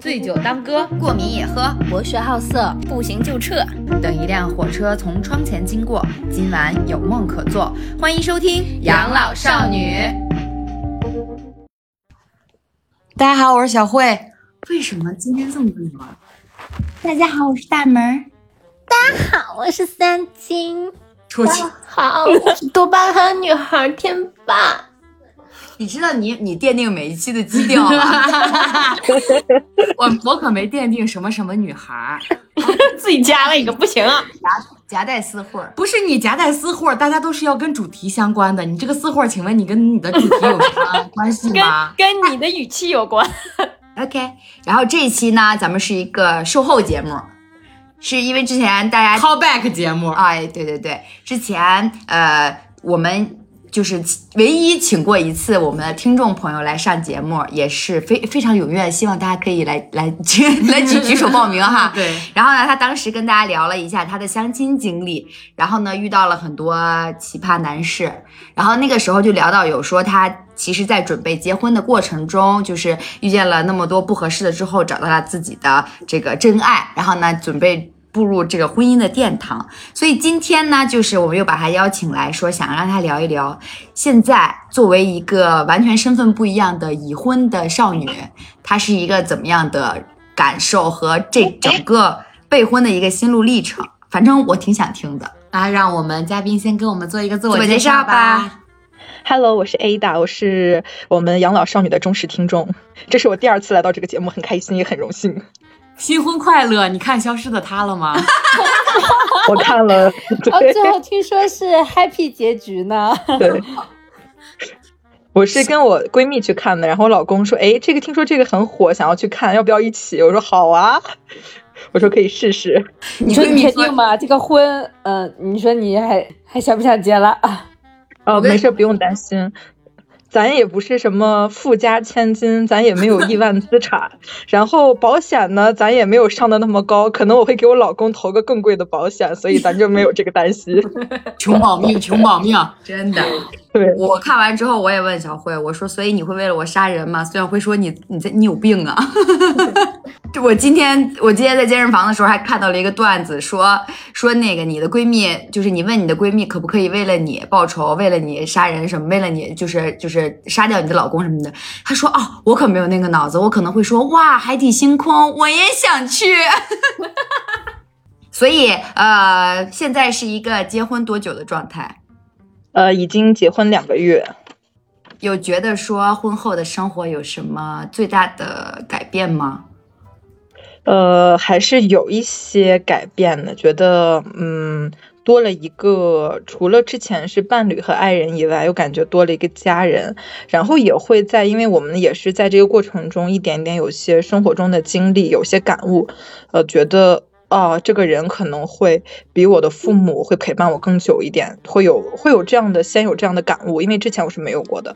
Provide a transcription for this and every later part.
醉酒当歌，过敏也喝；博学好色，不行就撤。等一辆火车从窗前经过，今晚有梦可做。欢迎收听《养老少女》。大家好，我是小慧。为什么今天这么冷？大家好，我是大门。大家好，我是三金。出去。好，我是多巴胺女孩天霸。你知道你你奠定每一期的基调吗？我我可没奠定什么什么女孩，自己加了一个不行啊，夹夹带私货，不是你夹带私货，大家都是要跟主题相关的。你这个私货，请问你跟你的主题有什么 关系吗？跟跟你的语气有关。OK，然后这一期呢，咱们是一个售后节目，是因为之前大家 callback 节目，哎，对对对，之前呃我们。就是唯一请过一次我们的听众朋友来上节目，也是非非常踊跃，希望大家可以来 来 来举举手报名哈。对。然后呢，他当时跟大家聊了一下他的相亲经历，然后呢遇到了很多奇葩男士，然后那个时候就聊到有说他其实在准备结婚的过程中，就是遇见了那么多不合适的之后，找到了自己的这个真爱，然后呢准备。步入这个婚姻的殿堂，所以今天呢，就是我们又把他邀请来说，想让他聊一聊，现在作为一个完全身份不一样的已婚的少女，她是一个怎么样的感受和这整个备婚的一个心路历程。反正我挺想听的。那让我们嘉宾先给我们做一个自我介绍吧。Hello，我是 Ada，我是我们养老少女的忠实听众，这是我第二次来到这个节目，很开心也很荣幸。新婚快乐！你看《消失的她》了吗？我看了。哦，最后听说是 happy 结局呢。对，我是跟我闺蜜去看的，然后我老公说：“哎，这个听说这个很火，想要去看，要不要一起？”我说：“好啊。”我说：“可以试试。”你说你确定吗？这个婚，嗯，你说你还还想不想结了啊？哦，没事，不用担心。咱也不是什么富家千金，咱也没有亿万资产，然后保险呢，咱也没有上的那么高，可能我会给我老公投个更贵的保险，所以咱就没有这个担心。穷保命，穷保命，真的。对我看完之后，我也问小慧，我说：“所以你会为了我杀人吗？”孙小慧说：“你你在你有病啊！” 这我今天我今天在健身房的时候还看到了一个段子，说说那个你的闺蜜，就是你问你的闺蜜可不可以为了你报仇，为了你杀人什么，为了你就是就是杀掉你的老公什么的。她说：“哦，我可没有那个脑子，我可能会说哇，海底星空，我也想去。”所以呃，现在是一个结婚多久的状态？呃，已经结婚两个月，有觉得说婚后的生活有什么最大的改变吗？呃，还是有一些改变的，觉得嗯，多了一个除了之前是伴侣和爱人以外，又感觉多了一个家人，然后也会在，因为我们也是在这个过程中一点点有些生活中的经历，有些感悟，呃，觉得。啊，这个人可能会比我的父母会陪伴我更久一点，会有会有这样的先有这样的感悟，因为之前我是没有过的。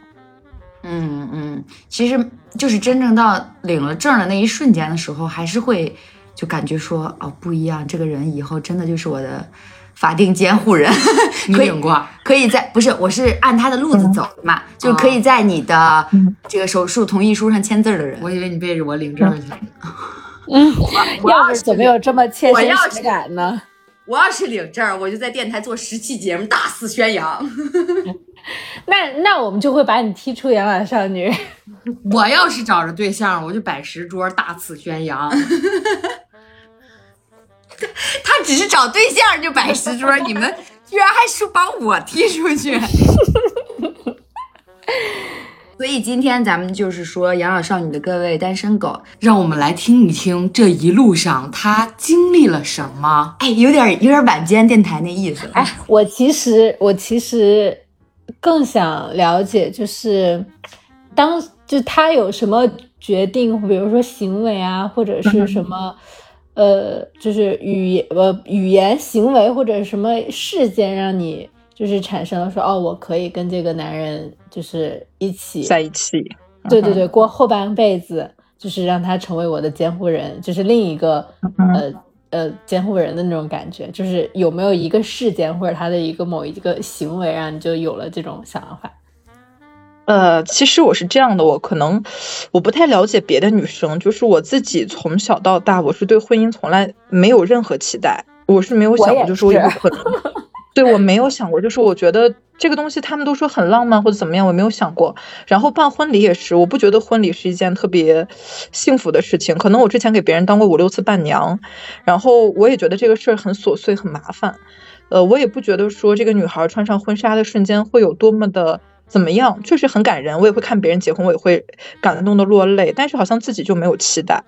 嗯嗯，其实就是真正到领了证的那一瞬间的时候，还是会就感觉说哦不一样，这个人以后真的就是我的法定监护人。你领过？可以在不是，我是按他的路子走的嘛，就可以在你的这个手术同意书上签字的人。我以为你背着我领证去了。嗯，要是怎么有这么切身实感呢？我要是领证，我就在电台做十期节目，大肆宣扬。那那我们就会把你踢出养老少女。我要是找着对象，我就摆十桌，大肆宣扬。他只是找对象就摆十桌，你们居然还说把我踢出去。所以今天咱们就是说养老少女的各位单身狗，让我们来听一听这一路上她经历了什么。哎，有点有点晚间电台那意思。哎，我其实我其实更想了解，就是当就他有什么决定，比如说行为啊，或者是什么，呃，就是语言呃语言行为或者什么事件让你。就是产生了说哦，我可以跟这个男人就是一起在一起，对对对，过后半辈子，就是让他成为我的监护人，就是另一个呃呃监护人的那种感觉。就是有没有一个事件或者他的一个某一个行为，让你就有了这种想法？呃，其实我是这样的，我可能我不太了解别的女生，就是我自己从小到大，我是对婚姻从来没有任何期待，我是没有想过，就是我有可能，对我没有想过，就是我觉得这个东西他们都说很浪漫或者怎么样，我没有想过。然后办婚礼也是，我不觉得婚礼是一件特别幸福的事情，可能我之前给别人当过五六次伴娘，然后我也觉得这个事儿很琐碎很麻烦，呃，我也不觉得说这个女孩穿上婚纱的瞬间会有多么的。怎么样？确实很感人，我也会看别人结婚，我也会感动的落泪。但是好像自己就没有期待，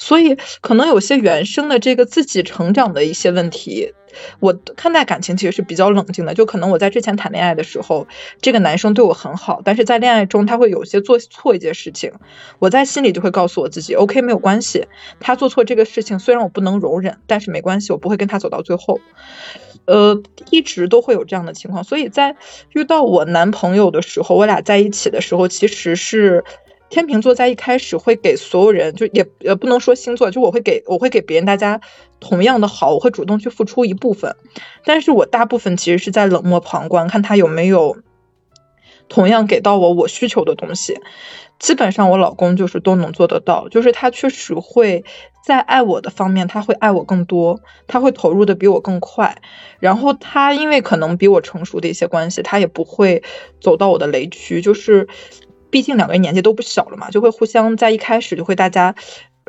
所以可能有些原生的这个自己成长的一些问题。我看待感情其实是比较冷静的，就可能我在之前谈恋爱的时候，这个男生对我很好，但是在恋爱中他会有些做错一件事情，我在心里就会告诉我自己，OK 没有关系，他做错这个事情虽然我不能容忍，但是没关系，我不会跟他走到最后。呃，一直都会有这样的情况，所以在遇到我男朋友的时候，我俩在一起的时候，其实是天秤座在一开始会给所有人，就也也不能说星座，就我会给我会给别人大家同样的好，我会主动去付出一部分，但是我大部分其实是在冷漠旁观，看他有没有同样给到我我需求的东西。基本上我老公就是都能做得到，就是他确实会在爱我的方面，他会爱我更多，他会投入的比我更快。然后他因为可能比我成熟的一些关系，他也不会走到我的雷区，就是毕竟两个人年纪都不小了嘛，就会互相在一开始就会大家。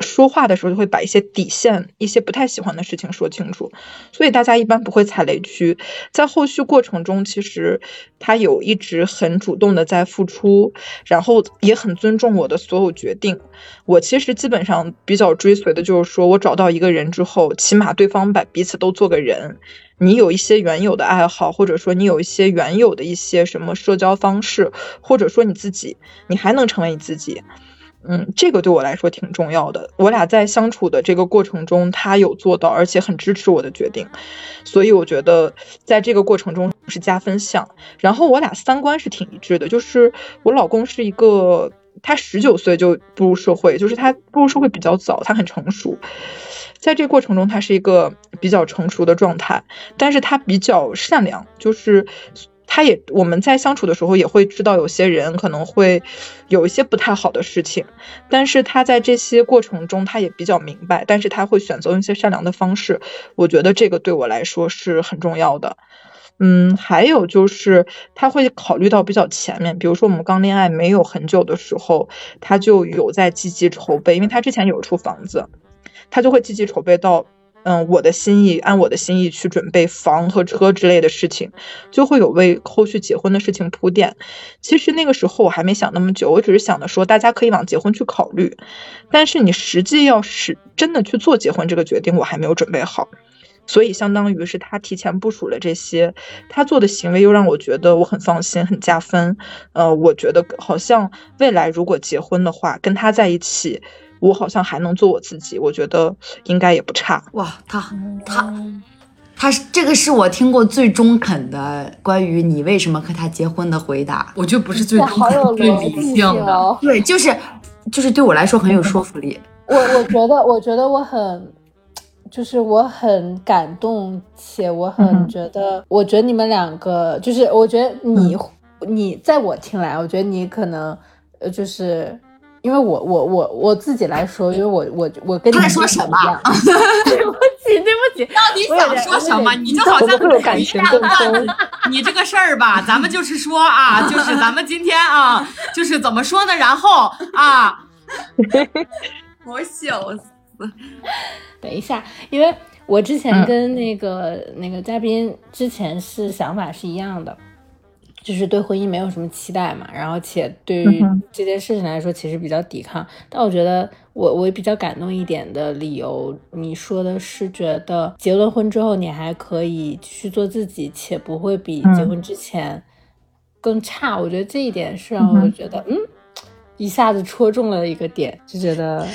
说话的时候就会把一些底线、一些不太喜欢的事情说清楚，所以大家一般不会踩雷区。在后续过程中，其实他有一直很主动的在付出，然后也很尊重我的所有决定。我其实基本上比较追随的就是说，我找到一个人之后，起码对方把彼此都做个人。你有一些原有的爱好，或者说你有一些原有的一些什么社交方式，或者说你自己，你还能成为你自己。嗯，这个对我来说挺重要的。我俩在相处的这个过程中，他有做到，而且很支持我的决定，所以我觉得在这个过程中是加分项。然后我俩三观是挺一致的，就是我老公是一个，他十九岁就步入社会，就是他步入社会比较早，他很成熟，在这过程中他是一个比较成熟的状态，但是他比较善良，就是。他也我们在相处的时候也会知道有些人可能会有一些不太好的事情，但是他在这些过程中他也比较明白，但是他会选择用一些善良的方式，我觉得这个对我来说是很重要的。嗯，还有就是他会考虑到比较前面，比如说我们刚恋爱没有很久的时候，他就有在积极筹备，因为他之前有一处房子，他就会积极筹备到。嗯，我的心意按我的心意去准备房和车之类的事情，就会有为后续结婚的事情铺垫。其实那个时候我还没想那么久，我只是想着说大家可以往结婚去考虑。但是你实际要是真的去做结婚这个决定，我还没有准备好。所以相当于是他提前部署了这些，他做的行为又让我觉得我很放心，很加分。呃，我觉得好像未来如果结婚的话，跟他在一起。我好像还能做我自己，我觉得应该也不差。哇，他他他是这个是我听过最中肯的关于你为什么和他结婚的回答。我觉得不是最中肯，最理性的。对，就是就是对我来说很有说服力。我我觉得我觉得我很就是我很感动，且我很觉得，我觉得你们两个就是我觉得你你在我听来，我觉得你可能呃就是。因为我我我我自己来说，因为我我我跟你在说什么？对不起对不起，到底想说什么？你就好像感情更深。你这个事儿吧，咱们就是说啊，就是咱们今天啊，就是怎么说呢？然后啊，我笑死。等一下，因为我之前跟那个那个嘉宾之前是想法是一样的。就是对婚姻没有什么期待嘛，然后且对于这件事情来说，其实比较抵抗。但我觉得我我比较感动一点的理由，你说的是觉得结了婚之后，你还可以继续做自己，且不会比结婚之前更差。我觉得这一点是让我觉得，嗯，一下子戳中了一个点，就觉得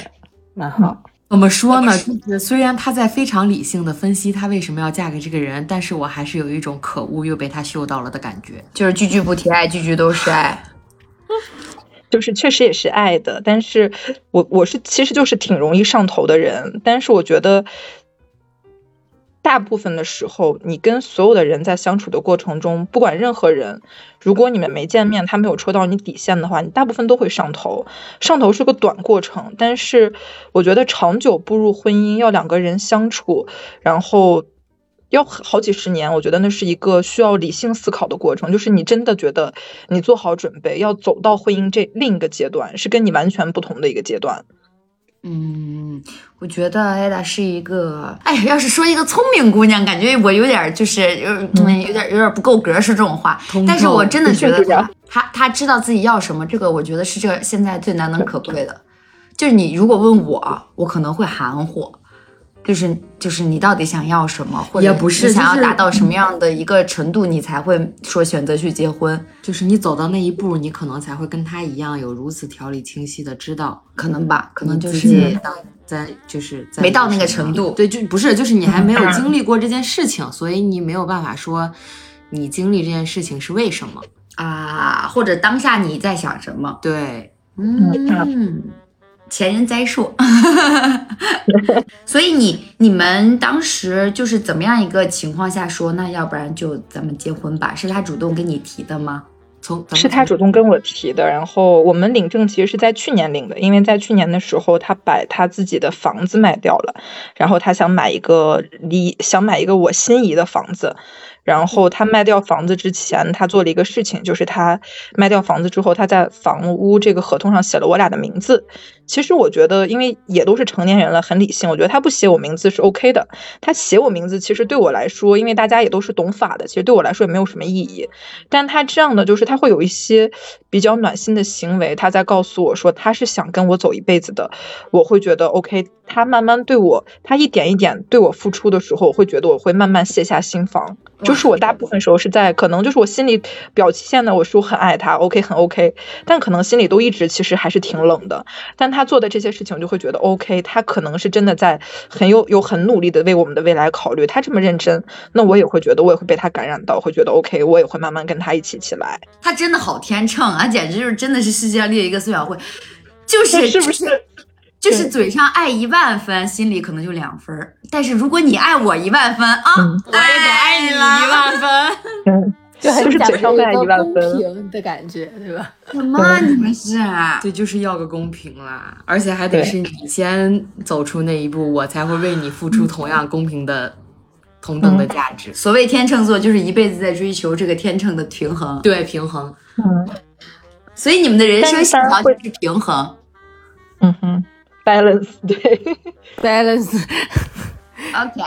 蛮好。怎么说呢？就是虽然他在非常理性的分析他为什么要嫁给这个人，但是我还是有一种可恶又被他嗅到了的感觉。就是句句不提爱，句句都是爱。就是确实也是爱的，但是我我是其实就是挺容易上头的人，但是我觉得大部分的时候，你跟所有的人在相处的过程中，不管任何人，如果你们没见面，他没有戳到你底线的话，你大部分都会上头。上头是个短过程，但是我觉得长久步入婚姻，要两个人相处，然后。要好几十年，我觉得那是一个需要理性思考的过程。就是你真的觉得你做好准备要走到婚姻这另一个阶段，是跟你完全不同的一个阶段。嗯，我觉得艾达是一个，哎，要是说一个聪明姑娘，感觉我有点就是有嗯有点有点不够格说这种话。但是我真的觉得 她她她知道自己要什么，这个我觉得是这现在最难能可贵的。就是你如果问我，我可能会含糊。就是就是你到底想要什么，或者不是想要达到什么样的一个程度，你才会说选择去结婚？就是你走到那一步，你可能才会跟他一样有如此条理清晰的知道，可能吧，可能就是在就是没到那个程度。对，就不是，就是你还没有 经历过这件事情，所以你没有办法说你经历这件事情是为什么啊，或者当下你在想什么？对，嗯。前人栽树，所以你你们当时就是怎么样一个情况下说，那要不然就咱们结婚吧？是他主动跟你提的吗？从是他主动跟我提的，然后我们领证其实是在去年领的，因为在去年的时候他把他自己的房子卖掉了，然后他想买一个离想买一个我心仪的房子。然后他卖掉房子之前，他做了一个事情，就是他卖掉房子之后，他在房屋这个合同上写了我俩的名字。其实我觉得，因为也都是成年人了，很理性，我觉得他不写我名字是 OK 的。他写我名字，其实对我来说，因为大家也都是懂法的，其实对我来说也没有什么意义。但他这样的，就是他会有一些比较暖心的行为，他在告诉我说他是想跟我走一辈子的，我会觉得 OK。他慢慢对我，他一点一点对我付出的时候，我会觉得我会慢慢卸下心防。就是我大部分时候是在，可能就是我心里表现的我说很爱他，OK 很 OK，但可能心里都一直其实还是挺冷的。但他做的这些事情，就会觉得 OK，他可能是真的在很有有很努力的为我们的未来考虑。他这么认真，那我也会觉得我也会被他感染到，会觉得 OK，我也会慢慢跟他一起起来。他真的好天秤啊，简直就是真的是世界上列一个孙小慧，就是是不是？就是嘴上爱一万分，心里可能就两分。但是如果你爱我一万分啊，我也得爱你 一万分。嗯，就是嘴上爱一万分公平的感觉，对吧？什么？你们是？对，就是要个公平啦，而且还得是你先走出那一步，我才会为你付出同样公平的、同等的价值。所谓天秤座，就是一辈子在追求这个天秤的平衡。对，平衡。嗯。所以你们的人生信条就是平衡。嗯哼。balance 对 OK，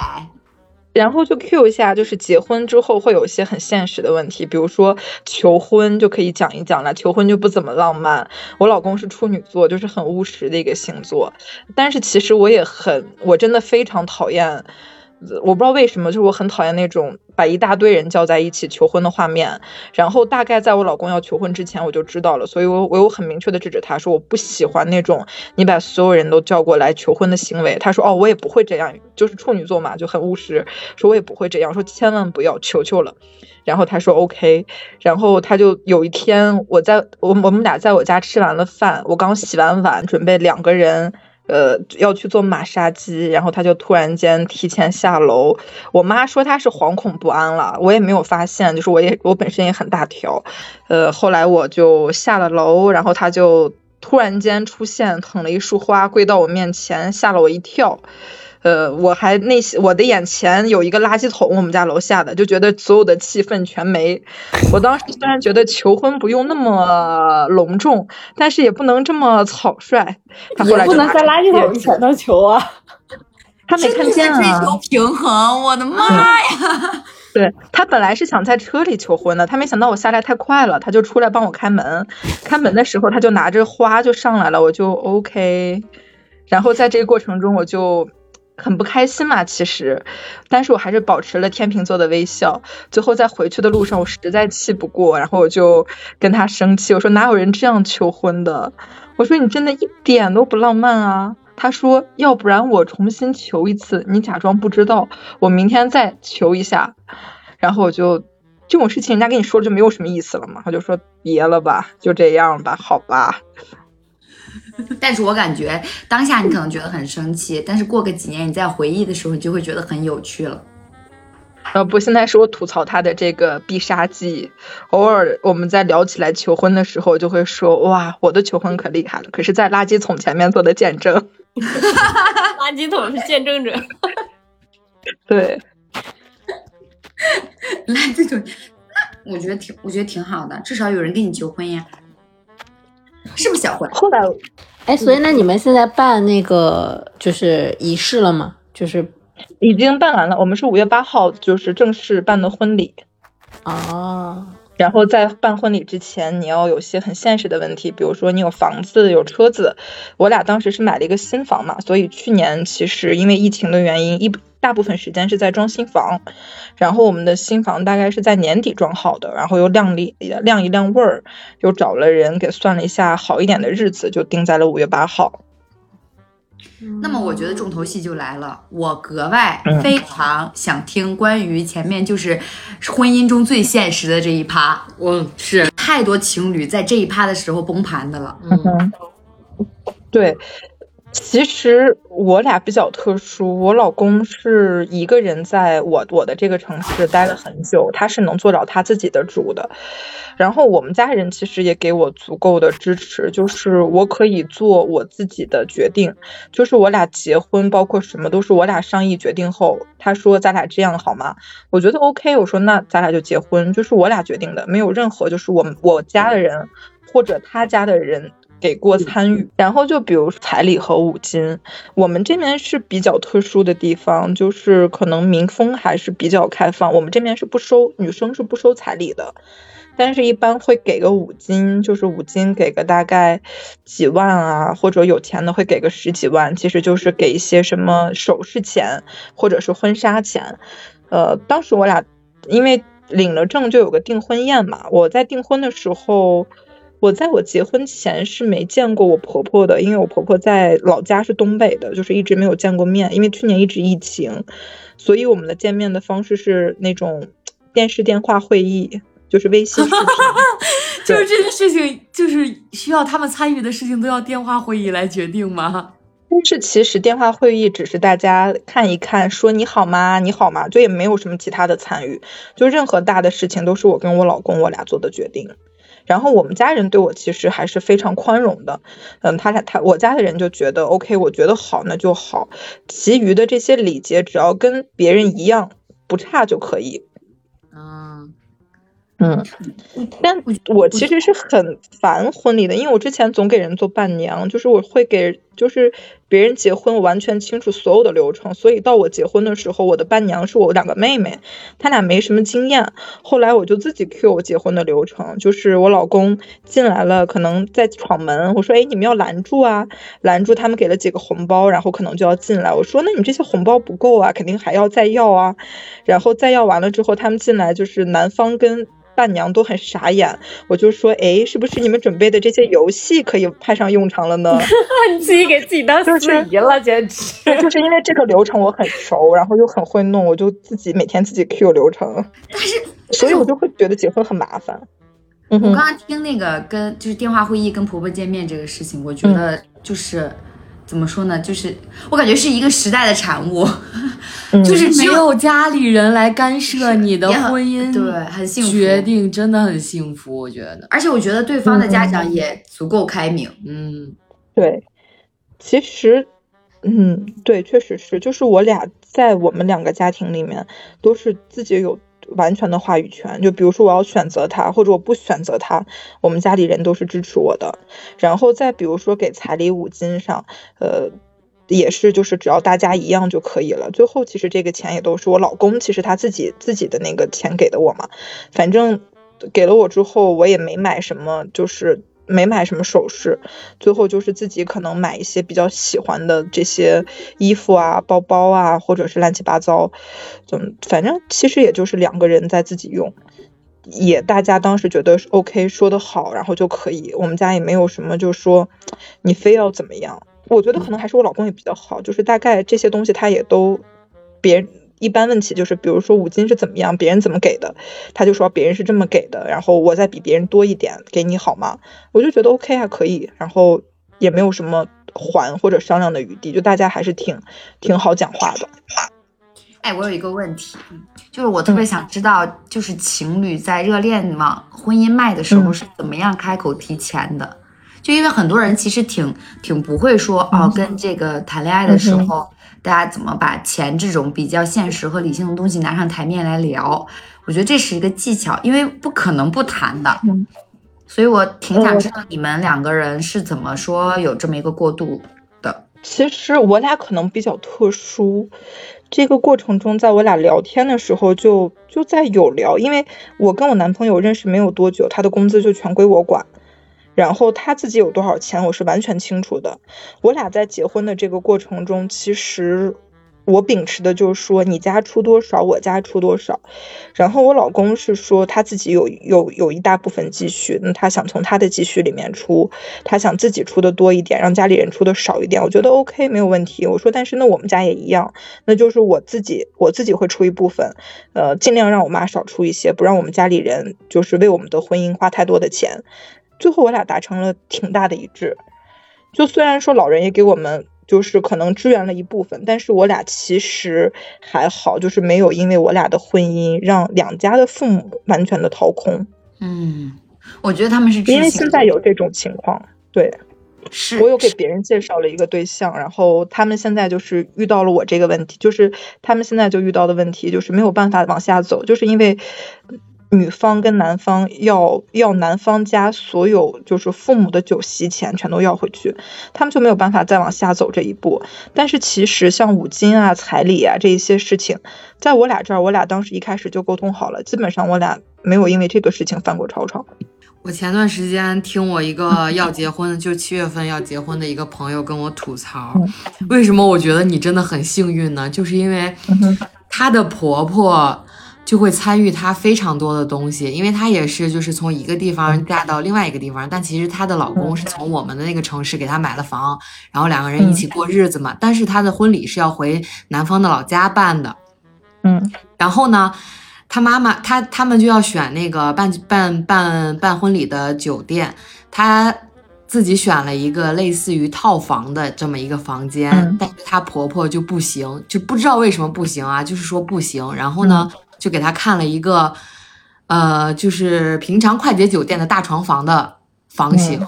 然后就 Q 一下，就是结婚之后会有一些很现实的问题，比如说求婚就可以讲一讲了。求婚就不怎么浪漫，我老公是处女座，就是很务实的一个星座，但是其实我也很，我真的非常讨厌。我不知道为什么，就是我很讨厌那种把一大堆人叫在一起求婚的画面。然后大概在我老公要求婚之前，我就知道了，所以我我有很明确的制止他说我不喜欢那种你把所有人都叫过来求婚的行为。他说哦，我也不会这样，就是处女座嘛，就很务实，说我也不会这样，说千万不要，求求了。然后他说 OK，然后他就有一天我在我我们俩在我家吃完了饭，我刚洗完碗，准备两个人。呃，要去做马杀鸡，然后他就突然间提前下楼。我妈说他是惶恐不安了，我也没有发现，就是我也我本身也很大条。呃，后来我就下了楼，然后他就突然间出现，捧了一束花跪到我面前，吓了我一跳。呃，我还内心我的眼前有一个垃圾桶，我们家楼下的就觉得所有的气氛全没。我当时虽然觉得求婚不用那么隆重，但是也不能这么草率。他后来不能在垃圾桶前头求啊，他没看见啊。追求平衡，我的妈呀！对他本来是想在车里求婚的，他没想到我下来太快了，他就出来帮我开门。开门的时候他就拿着花就上来了，我就 OK。然后在这个过程中我就。很不开心嘛，其实，但是我还是保持了天秤座的微笑。最后在回去的路上，我实在气不过，然后我就跟他生气，我说哪有人这样求婚的？我说你真的一点都不浪漫啊！他说要不然我重新求一次，你假装不知道，我明天再求一下。然后我就这种事情，人家跟你说就没有什么意思了嘛。他就说别了吧，就这样吧，好吧。但是我感觉当下你可能觉得很生气，但是过个几年你再回忆的时候，你就会觉得很有趣了。呃不，现在是我吐槽他的这个必杀技。偶尔我们在聊起来求婚的时候，就会说哇，我的求婚可厉害了，可是在垃圾桶前面做的见证。垃圾桶是见证者。对，垃圾桶，那我觉得挺，我觉得挺好的，至少有人跟你求婚呀，是不是小婚？后来，哎，所以那你们现在办那个就是仪式了吗？就是已经办完了，我们是五月八号就是正式办的婚礼。哦。然后在办婚礼之前，你要有些很现实的问题，比如说你有房子、有车子。我俩当时是买了一个新房嘛，所以去年其实因为疫情的原因，一大部分时间是在装新房。然后我们的新房大概是在年底装好的，然后又亮丽亮一晾味儿，又找了人给算了一下好一点的日子，就定在了五月八号。那么我觉得重头戏就来了，我格外非常想听关于前面就是婚姻中最现实的这一趴。我是太多情侣在这一趴的时候崩盘的了。嗯，对。其实我俩比较特殊，我老公是一个人在我我的这个城市待了很久，他是能做到他自己的主的。然后我们家人其实也给我足够的支持，就是我可以做我自己的决定，就是我俩结婚，包括什么都是我俩商议决定后，他说咱俩这样好吗？我觉得 OK，我说那咱俩就结婚，就是我俩决定的，没有任何就是我我家的人或者他家的人。给过参与，然后就比如彩礼和五金，我们这边是比较特殊的地方，就是可能民风还是比较开放，我们这边是不收女生是不收彩礼的，但是一般会给个五金，就是五金给个大概几万啊，或者有钱的会给个十几万，其实就是给一些什么首饰钱或者是婚纱钱。呃，当时我俩因为领了证就有个订婚宴嘛，我在订婚的时候。我在我结婚前是没见过我婆婆的，因为我婆婆在老家是东北的，就是一直没有见过面。因为去年一直疫情，所以我们的见面的方式是那种电视电话会议，就是微信视频。就是这件事情，就是需要他们参与的事情都要电话会议来决定吗？但是其实电话会议只是大家看一看，说你好吗？你好吗？就也没有什么其他的参与，就任何大的事情都是我跟我老公我俩做的决定。然后我们家人对我其实还是非常宽容的，嗯，他俩他我家的人就觉得 OK，我觉得好那就好，其余的这些礼节只要跟别人一样不差就可以。嗯嗯，但我其实是很烦婚礼的，因为我之前总给人做伴娘，就是我会给就是。别人结婚，我完全清楚所有的流程，所以到我结婚的时候，我的伴娘是我两个妹妹，她俩没什么经验。后来我就自己 Q 我结婚的流程，就是我老公进来了，可能在闯门，我说哎，你们要拦住啊，拦住他们给了几个红包，然后可能就要进来。我说那你这些红包不够啊，肯定还要再要啊。然后再要完了之后，他们进来就是男方跟。伴娘都很傻眼，我就说，哎，是不是你们准备的这些游戏可以派上用场了呢？你自己给自己当司仪了，简直！对，就是因为这个流程我很熟，然后又很会弄，我就自己每天自己 Q 流程。但是，所以我就会觉得结婚很麻烦。我刚刚听那个跟就是电话会议跟婆婆见面这个事情，我觉得就是。怎么说呢？就是我感觉是一个时代的产物，就是没有家里人来干涉你的婚姻，对，很幸福。决定真的很幸福，我觉得。而且我觉得对方的家长也足够开明。嗯，对。其实，嗯，对，确实是，就是我俩在我们两个家庭里面都是自己有。完全的话语权，就比如说我要选择他，或者我不选择他，我们家里人都是支持我的。然后再比如说给彩礼五金上，呃，也是就是只要大家一样就可以了。最后其实这个钱也都是我老公，其实他自己自己的那个钱给的我嘛，反正给了我之后，我也没买什么，就是。没买什么首饰，最后就是自己可能买一些比较喜欢的这些衣服啊、包包啊，或者是乱七八糟，怎么反正其实也就是两个人在自己用，也大家当时觉得 OK 说的好，然后就可以。我们家也没有什么就说你非要怎么样，我觉得可能还是我老公也比较好，就是大概这些东西他也都别。一般问题就是，比如说五金是怎么样，别人怎么给的，他就说别人是这么给的，然后我再比别人多一点给你好吗？我就觉得 OK 啊，可以，然后也没有什么还或者商量的余地，就大家还是挺挺好讲话的。哎，我有一个问题，就是我特别想知道，就是情侣在热恋往婚姻迈的时候是怎么样开口提钱的？就因为很多人其实挺挺不会说哦，跟这个谈恋爱的时候，大家怎么把钱这种比较现实和理性的东西拿上台面来聊？我觉得这是一个技巧，因为不可能不谈的。嗯所以我挺想知道你们两个人是怎么说有这么一个过渡的。其实我俩可能比较特殊。这个过程中，在我俩聊天的时候，就就在有聊，因为我跟我男朋友认识没有多久，他的工资就全归我管，然后他自己有多少钱，我是完全清楚的。我俩在结婚的这个过程中，其实。我秉持的就是说，你家出多少，我家出多少。然后我老公是说他自己有有有一大部分积蓄，那他想从他的积蓄里面出，他想自己出的多一点，让家里人出的少一点。我觉得 OK 没有问题。我说，但是那我们家也一样，那就是我自己我自己会出一部分，呃，尽量让我妈少出一些，不让我们家里人就是为我们的婚姻花太多的钱。最后我俩达成了挺大的一致，就虽然说老人也给我们。就是可能支援了一部分，但是我俩其实还好，就是没有因为我俩的婚姻让两家的父母完全的掏空。嗯，我觉得他们是因为现在有这种情况，对，是我有给别人介绍了一个对象，然后他们现在就是遇到了我这个问题，就是他们现在就遇到的问题就是没有办法往下走，就是因为。女方跟男方要要男方家所有就是父母的酒席钱全都要回去，他们就没有办法再往下走这一步。但是其实像五金啊、彩礼啊这一些事情，在我俩这儿，我俩当时一开始就沟通好了，基本上我俩没有因为这个事情犯过吵吵。我前段时间听我一个要结婚，就七月份要结婚的一个朋友跟我吐槽，为什么我觉得你真的很幸运呢？就是因为她的婆婆。就会参与她非常多的东西，因为她也是就是从一个地方嫁到另外一个地方，但其实她的老公是从我们的那个城市给她买了房，然后两个人一起过日子嘛。但是她的婚礼是要回男方的老家办的，嗯，然后呢，她妈妈她他们就要选那个办办办办婚礼的酒店，她自己选了一个类似于套房的这么一个房间，但是她婆婆就不行，就不知道为什么不行啊，就是说不行，然后呢。就给他看了一个，呃，就是平常快捷酒店的大床房的房型，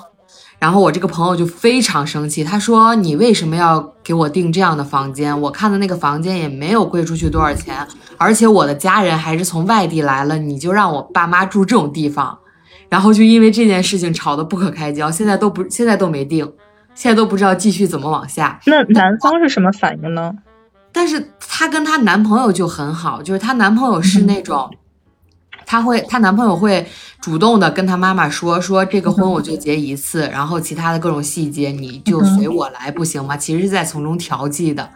然后我这个朋友就非常生气，他说：“你为什么要给我订这样的房间？我看的那个房间也没有贵出去多少钱，而且我的家人还是从外地来了，你就让我爸妈住这种地方。”然后就因为这件事情吵得不可开交，现在都不，现在都没定，现在都不知道继续怎么往下。那男方是什么反应呢？但是她跟她男朋友就很好，就是她男朋友是那种，她会她男朋友会主动的跟她妈妈说说这个婚我就结一次，然后其他的各种细节你就随我来不行吗？其实是在从中调剂的，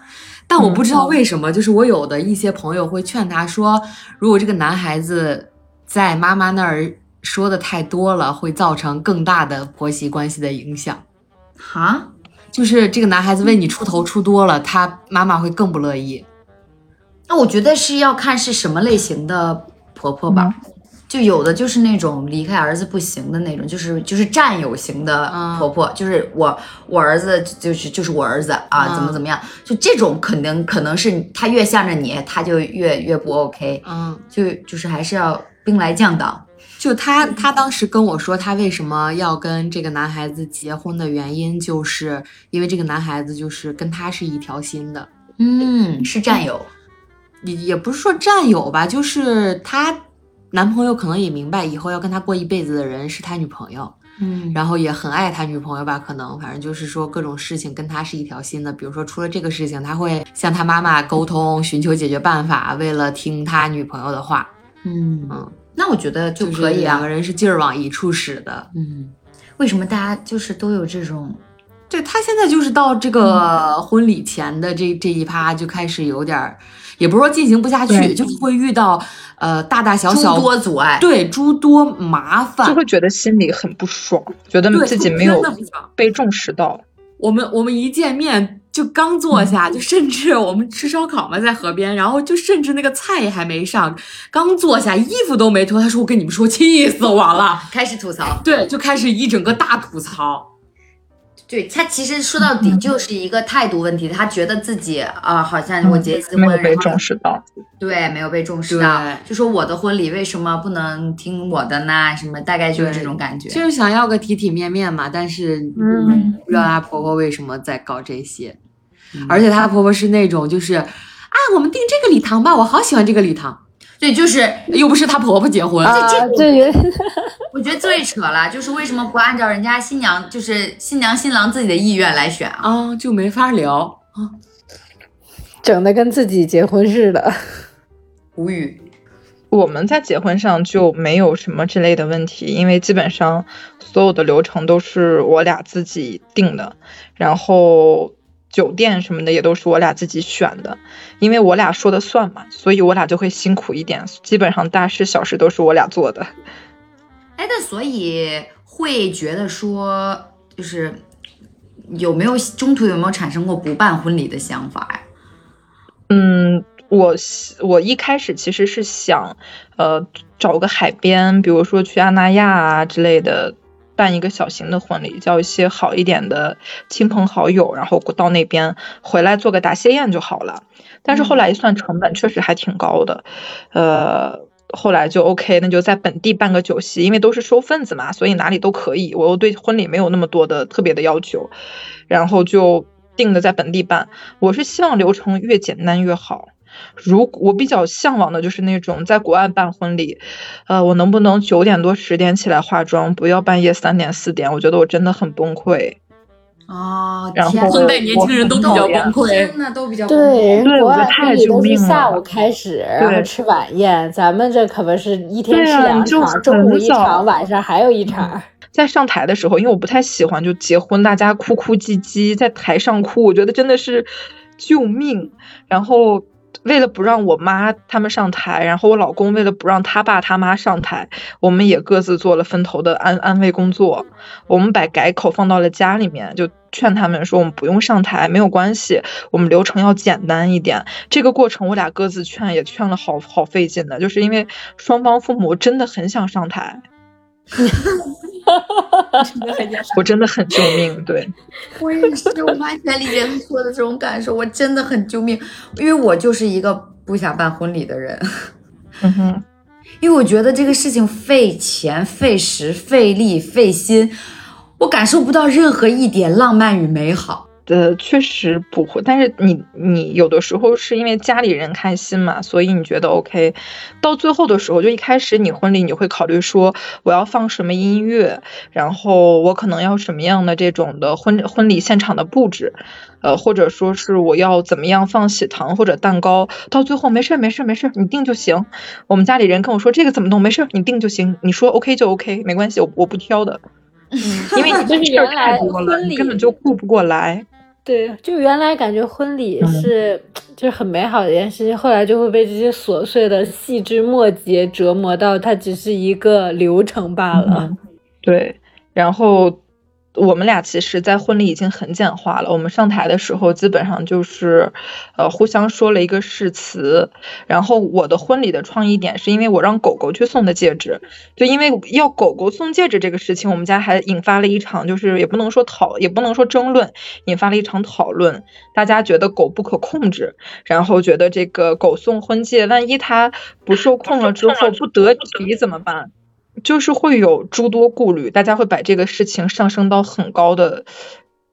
但我不知道为什么，就是我有的一些朋友会劝她说，如果这个男孩子在妈妈那儿说的太多了，会造成更大的婆媳关系的影响，哈。就是这个男孩子为你出头出多了，他妈妈会更不乐意。那我觉得是要看是什么类型的婆婆吧，就有的就是那种离开儿子不行的那种，就是就是占有型的婆婆，就是我我儿子就是就是我儿子啊，怎么怎么样，就这种肯定可能是他越向着你，他就越越不 OK。嗯，就就是还是要兵来将挡。就他，他当时跟我说，他为什么要跟这个男孩子结婚的原因，就是因为这个男孩子就是跟他是一条心的，嗯，是战友，也也不是说战友吧，就是他男朋友可能也明白，以后要跟他过一辈子的人是他女朋友，嗯，然后也很爱他女朋友吧，可能反正就是说各种事情跟他是一条心的，比如说出了这个事情，他会向他妈妈沟通，寻求解决办法，为了听他女朋友的话，嗯。嗯。那我觉得就可以，两个人是劲儿往一处使的。嗯，为什么大家就是都有这种？对他现在就是到这个婚礼前的这这一趴就开始有点儿，也不是说进行不下去，就是会遇到呃大大小小诸多阻碍，对诸多麻烦，就会觉得心里很不爽，觉得自己没有被重视到。我们我们一见面。就刚坐下，就甚至我们吃烧烤嘛，在河边，然后就甚至那个菜也还没上，刚坐下，衣服都没脱。他说：“我跟你们说，气死我了！”开始吐槽，对，就开始一整个大吐槽。对他其实说到底就是一个态度问题，他觉得自己啊、好像我结一次婚，没有被重视到。对，没有被重视到，就说我的婚礼为什么不能听我的呢？什么大概就是这种感觉。就是想要个体体面面嘛，但是嗯不知道她婆婆为什么在搞这些，而且她婆婆是那种就是啊，我们订这个礼堂吧，我好喜欢这个礼堂，对，就是又不是她婆婆结婚，啊，这个 我觉得最扯了，就是为什么不按照人家新娘，就是新娘新郎自己的意愿来选啊？啊就没法聊啊。整的跟自己结婚似的。无语。我们在结婚上就没有什么之类的问题，因为基本上所有的流程都是我俩自己定的，然后酒店什么的也都是我俩自己选的，因为我俩说的算嘛，所以我俩就会辛苦一点，基本上大事小事都是我俩做的。哎，那所以会觉得说，就是有没有中途有没有产生过不办婚礼的想法呀？嗯，我我一开始其实是想，呃，找个海边，比如说去阿那亚啊之类的，办一个小型的婚礼，叫一些好一点的亲朋好友，然后到那边回来做个答谢宴就好了。但是后来一算成本，确实还挺高的，呃。后来就 OK，那就在本地办个酒席，因为都是收份子嘛，所以哪里都可以。我又对婚礼没有那么多的特别的要求，然后就定的在本地办。我是希望流程越简单越好。如果我比较向往的就是那种在国外办婚礼，呃，我能不能九点多十点起来化妆，不要半夜三点四点？我觉得我真的很崩溃。哦，然后现在年轻人都比较崩溃真的都比较崩对，溃。人国外太婚礼都是救命了下午开始，然后吃晚宴，咱们这可不是一天对吃两场，中午一场，晚上还有一场。在上台的时候，因为我不太喜欢就结婚大家哭哭唧唧在台上哭，我觉得真的是救命。然后为了不让我妈他们上台，然后我老公为了不让他爸他妈上台，我们也各自做了分头的安安慰工作。我们把改口放到了家里面，就劝他们说我们不用上台，没有关系，我们流程要简单一点。这个过程我俩各自劝，也劝了好好费劲的，就是因为双方父母真的很想上台。我真的很救命，对，我也是，我完全理解他说的这种感受，我真的很救命，因为我就是一个不想办婚礼的人，嗯哼，因为我觉得这个事情费钱、费时、费力、费心，我感受不到任何一点浪漫与美好。呃，确实不会，但是你你有的时候是因为家里人开心嘛，所以你觉得 OK，到最后的时候，就一开始你婚礼你会考虑说我要放什么音乐，然后我可能要什么样的这种的婚婚礼现场的布置，呃，或者说是我要怎么样放喜糖或者蛋糕，到最后没事儿没事儿没事儿，你定就行。我们家里人跟我说这个怎么弄，没事儿你定就行，你说 OK 就 OK，没关系，我我不挑的，因为你 就是事儿原来太多了，婚礼你根本就顾不过来。对，就原来感觉婚礼是、就是很美好的一件事情，后来就会被这些琐碎的细枝末节折磨到，它只是一个流程罢了。嗯对，然后我们俩其实，在婚礼已经很简化了。我们上台的时候，基本上就是，呃，互相说了一个誓词。然后我的婚礼的创意点是因为我让狗狗去送的戒指，就因为要狗狗送戒指这个事情，我们家还引发了一场，就是也不能说讨，也不能说争论，引发了一场讨论。大家觉得狗不可控制，然后觉得这个狗送婚戒，万一它不受控了之后不得体怎么办？就是会有诸多顾虑，大家会把这个事情上升到很高的、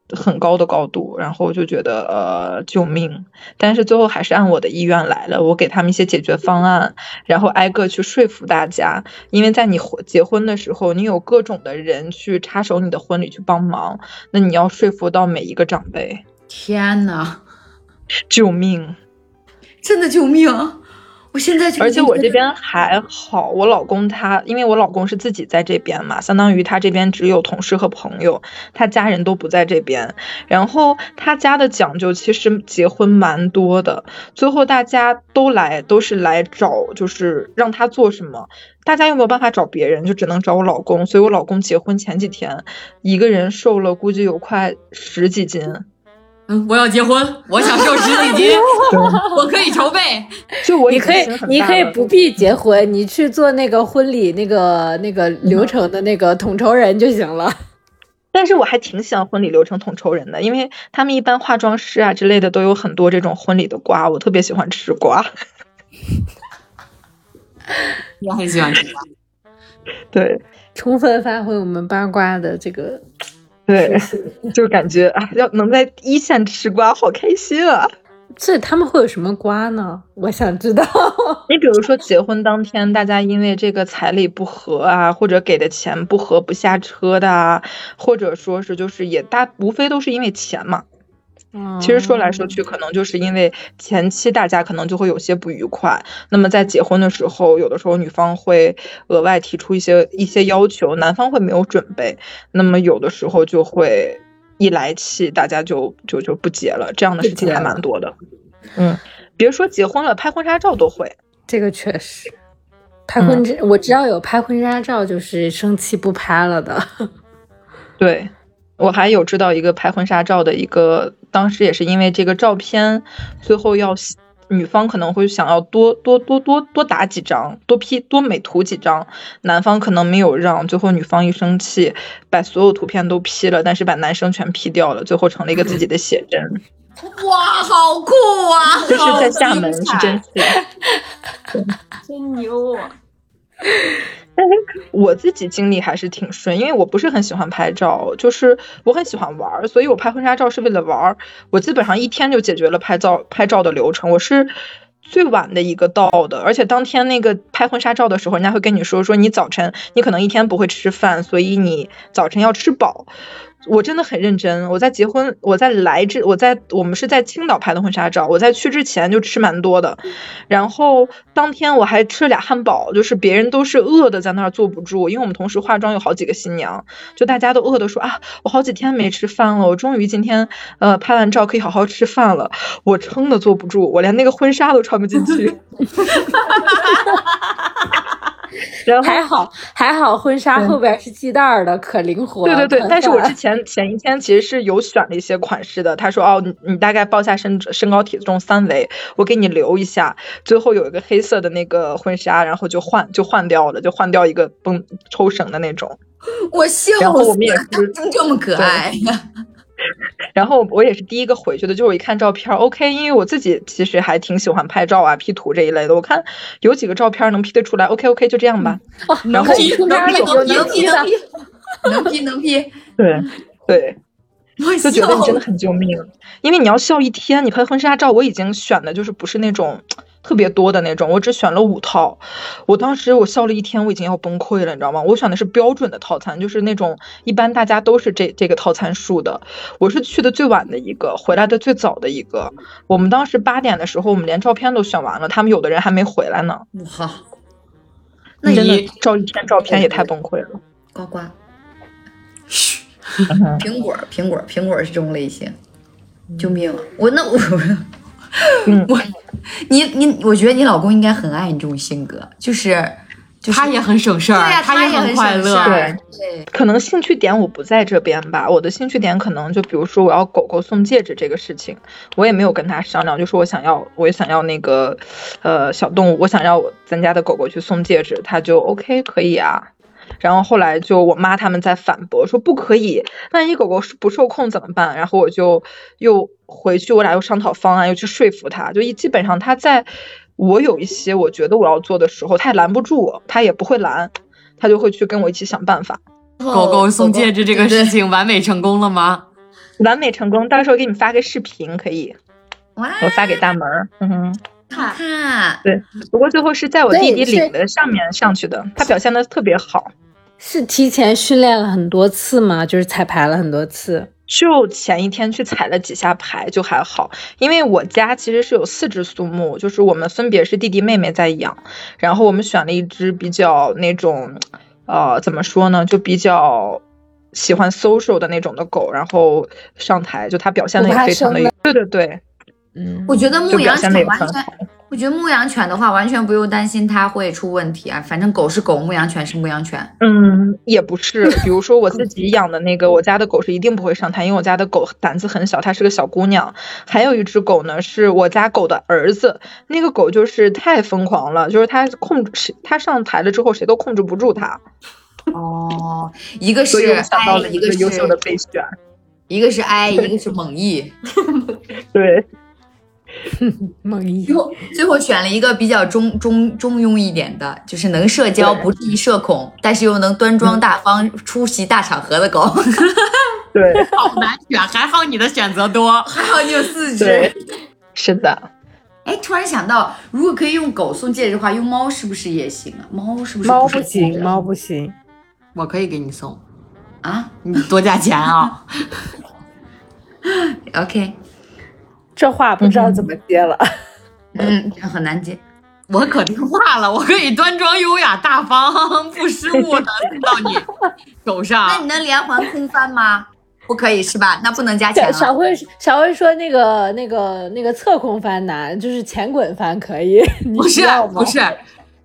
很高的高度，然后就觉得呃救命！但是最后还是按我的意愿来了，我给他们一些解决方案，然后挨个去说服大家。因为在你婚结婚的时候，你有各种的人去插手你的婚礼去帮忙，那你要说服到每一个长辈，天呐，救命！真的救命！我现在就而且我这边还好，我老公他，因为我老公是自己在这边嘛，相当于他这边只有同事和朋友，他家人都不在这边。然后他家的讲究其实结婚蛮多的，最后大家都来都是来找，就是让他做什么，大家又没有办法找别人，就只能找我老公。所以我老公结婚前几天，一个人瘦了估计有快十几斤。嗯，我要结婚，我想瘦十几斤，我可以筹备。就我你可以，你可以不必结婚，你去做那个婚礼那个那个流程的那个统筹人就行了。但是我还挺喜欢婚礼流程统筹人的，因为他们一般化妆师啊之类的都有很多这种婚礼的瓜，我特别喜欢吃瓜。也很喜欢吃瓜。对，充分发挥我们八卦的这个，对，就感觉啊，要能在一线吃瓜，好开心啊！这他们会有什么瓜呢？我想知道。你比如说结婚当天，大家因为这个彩礼不合啊，或者给的钱不合不下车的啊，或者说是就是也大无非都是因为钱嘛。其实说来说去，可能就是因为前期大家可能就会有些不愉快。那么在结婚的时候，有的时候女方会额外提出一些一些要求，男方会没有准备。那么有的时候就会一来气，大家就就就不结了。这样的事情还蛮多的。嗯，别说结婚了，拍婚纱照都会。这个确实，拍婚纱我知道有拍婚纱照就是生气不拍了的。对。我还有知道一个拍婚纱照的一个，当时也是因为这个照片，最后要女方可能会想要多多多多多打几张，多 P 多美图几张，男方可能没有让，最后女方一生气，把所有图片都 P 了，但是把男生全 P 掉了，最后成了一个自己的写真。哇，好酷啊！就是在厦门，是真是，真牛啊！我自己经历还是挺顺，因为我不是很喜欢拍照，就是我很喜欢玩，所以我拍婚纱照是为了玩。我基本上一天就解决了拍照拍照的流程，我是最晚的一个到的，而且当天那个拍婚纱照的时候，人家会跟你说说你早晨你可能一天不会吃饭，所以你早晨要吃饱。我真的很认真。我在结婚，我在来之，我在我们是在青岛拍的婚纱照。我在去之前就吃蛮多的，然后当天我还吃了俩汉堡，就是别人都是饿的在那儿坐不住，因为我们同时化妆有好几个新娘，就大家都饿的说啊，我好几天没吃饭了，我终于今天呃拍完照可以好好吃饭了。我撑的坐不住，我连那个婚纱都穿不进去。还好还好，婚纱后边是系带儿的，可灵活。对对对，但是我之前前一天其实是有选了一些款式的。他说哦，你你大概报下身身高体重三围，我给你留一下。最后有一个黑色的那个婚纱，然后就换就换掉了，就换掉一个绷抽绳的那种。我笑死，然后我们也是这么可爱。然后我也是第一个回去的，就我一看照片，OK，因为我自己其实还挺喜欢拍照啊、P 图这一类的。我看有几个照片能 P 得出来，OK OK，就这样吧。然后能 P 能 P 能 P 能 P 能 P，对对，就觉得你真的很救命，因为你要笑一天。你拍婚纱照，我已经选的就是不是那种。特别多的那种，我只选了五套。我当时我笑了一天，我已经要崩溃了，你知道吗？我选的是标准的套餐，就是那种一般大家都是这这个套餐数的。我是去的最晚的一个，回来的最早的一个。我们当时八点的时候，我们连照片都选完了，他们有的人还没回来呢。哇，那真的照一天照片也太崩溃了。呱呱，嘘，苹果苹果苹果是这种类型，救命！我那我。我，你你，我觉得你老公应该很爱你这种性格，就是，他也很省事儿，他也很快乐，对对。可能兴趣点我不在这边吧，我的兴趣点可能就比如说我要狗狗送戒指这个事情，我也没有跟他商量，就说我想要，我也想要那个，呃，小动物，我想要咱家的狗狗去送戒指，他就 OK 可以啊。然后后来就我妈他们在反驳说不可以，万一狗狗不受控怎么办？然后我就又回去，我俩又商讨方案，又去说服他。就一基本上他在我有一些我觉得我要做的时候，他也拦不住我，他也不会拦，他就会去跟我一起想办法。狗狗送戒指这个事情完美成功了吗？完美成功，到时候给你发个视频可以，我发给大门儿。嗯哼，看，对，不过最后是在我弟弟领的上面上去的，他表现的特别好。是提前训练了很多次吗？就是彩排了很多次，就前一天去踩了几下排就还好。因为我家其实是有四只苏木，就是我们分别是弟弟妹妹在养，然后我们选了一只比较那种，呃，怎么说呢，就比较喜欢 social 的那种的狗，然后上台就它表现的也非常的，对对对，嗯，我觉得牧羊犬完全。我觉得牧羊犬的话，完全不用担心它会出问题啊。反正狗是狗，牧羊犬是牧羊犬。嗯，也不是。比如说我自己养的那个，我家的狗是一定不会上台，因为我家的狗胆子很小，它是个小姑娘。还有一只狗呢，是我家狗的儿子，那个狗就是太疯狂了，就是它控制，它上台了之后，谁都控制不住它。哦，一个是我想到了一个是优秀的是备选。一个是 I，一个是猛毅。对，梦一最后最后选了一个比较中中中庸一点的，就是能社交不至于社恐，但是又能端庄大方出席大场合的狗。对，好难选，还好你的选择多。还好你有四只对。是的，哎，突然想到，如果可以用狗送戒指的话，用猫是不是也行啊？猫是不是猫是不行，猫不行。我可以给你送，啊你多加钱啊！？OK，这话不知道怎么接了。嗯，很难接。我可听话了，我可以端庄、优雅、大方、不失误的送到你手上 那你。能连环空翻吗？不可以是吧？那不能加钱了。小小慧小辉说那个那个那个侧空翻难，就是前滚翻可以。你不是不是，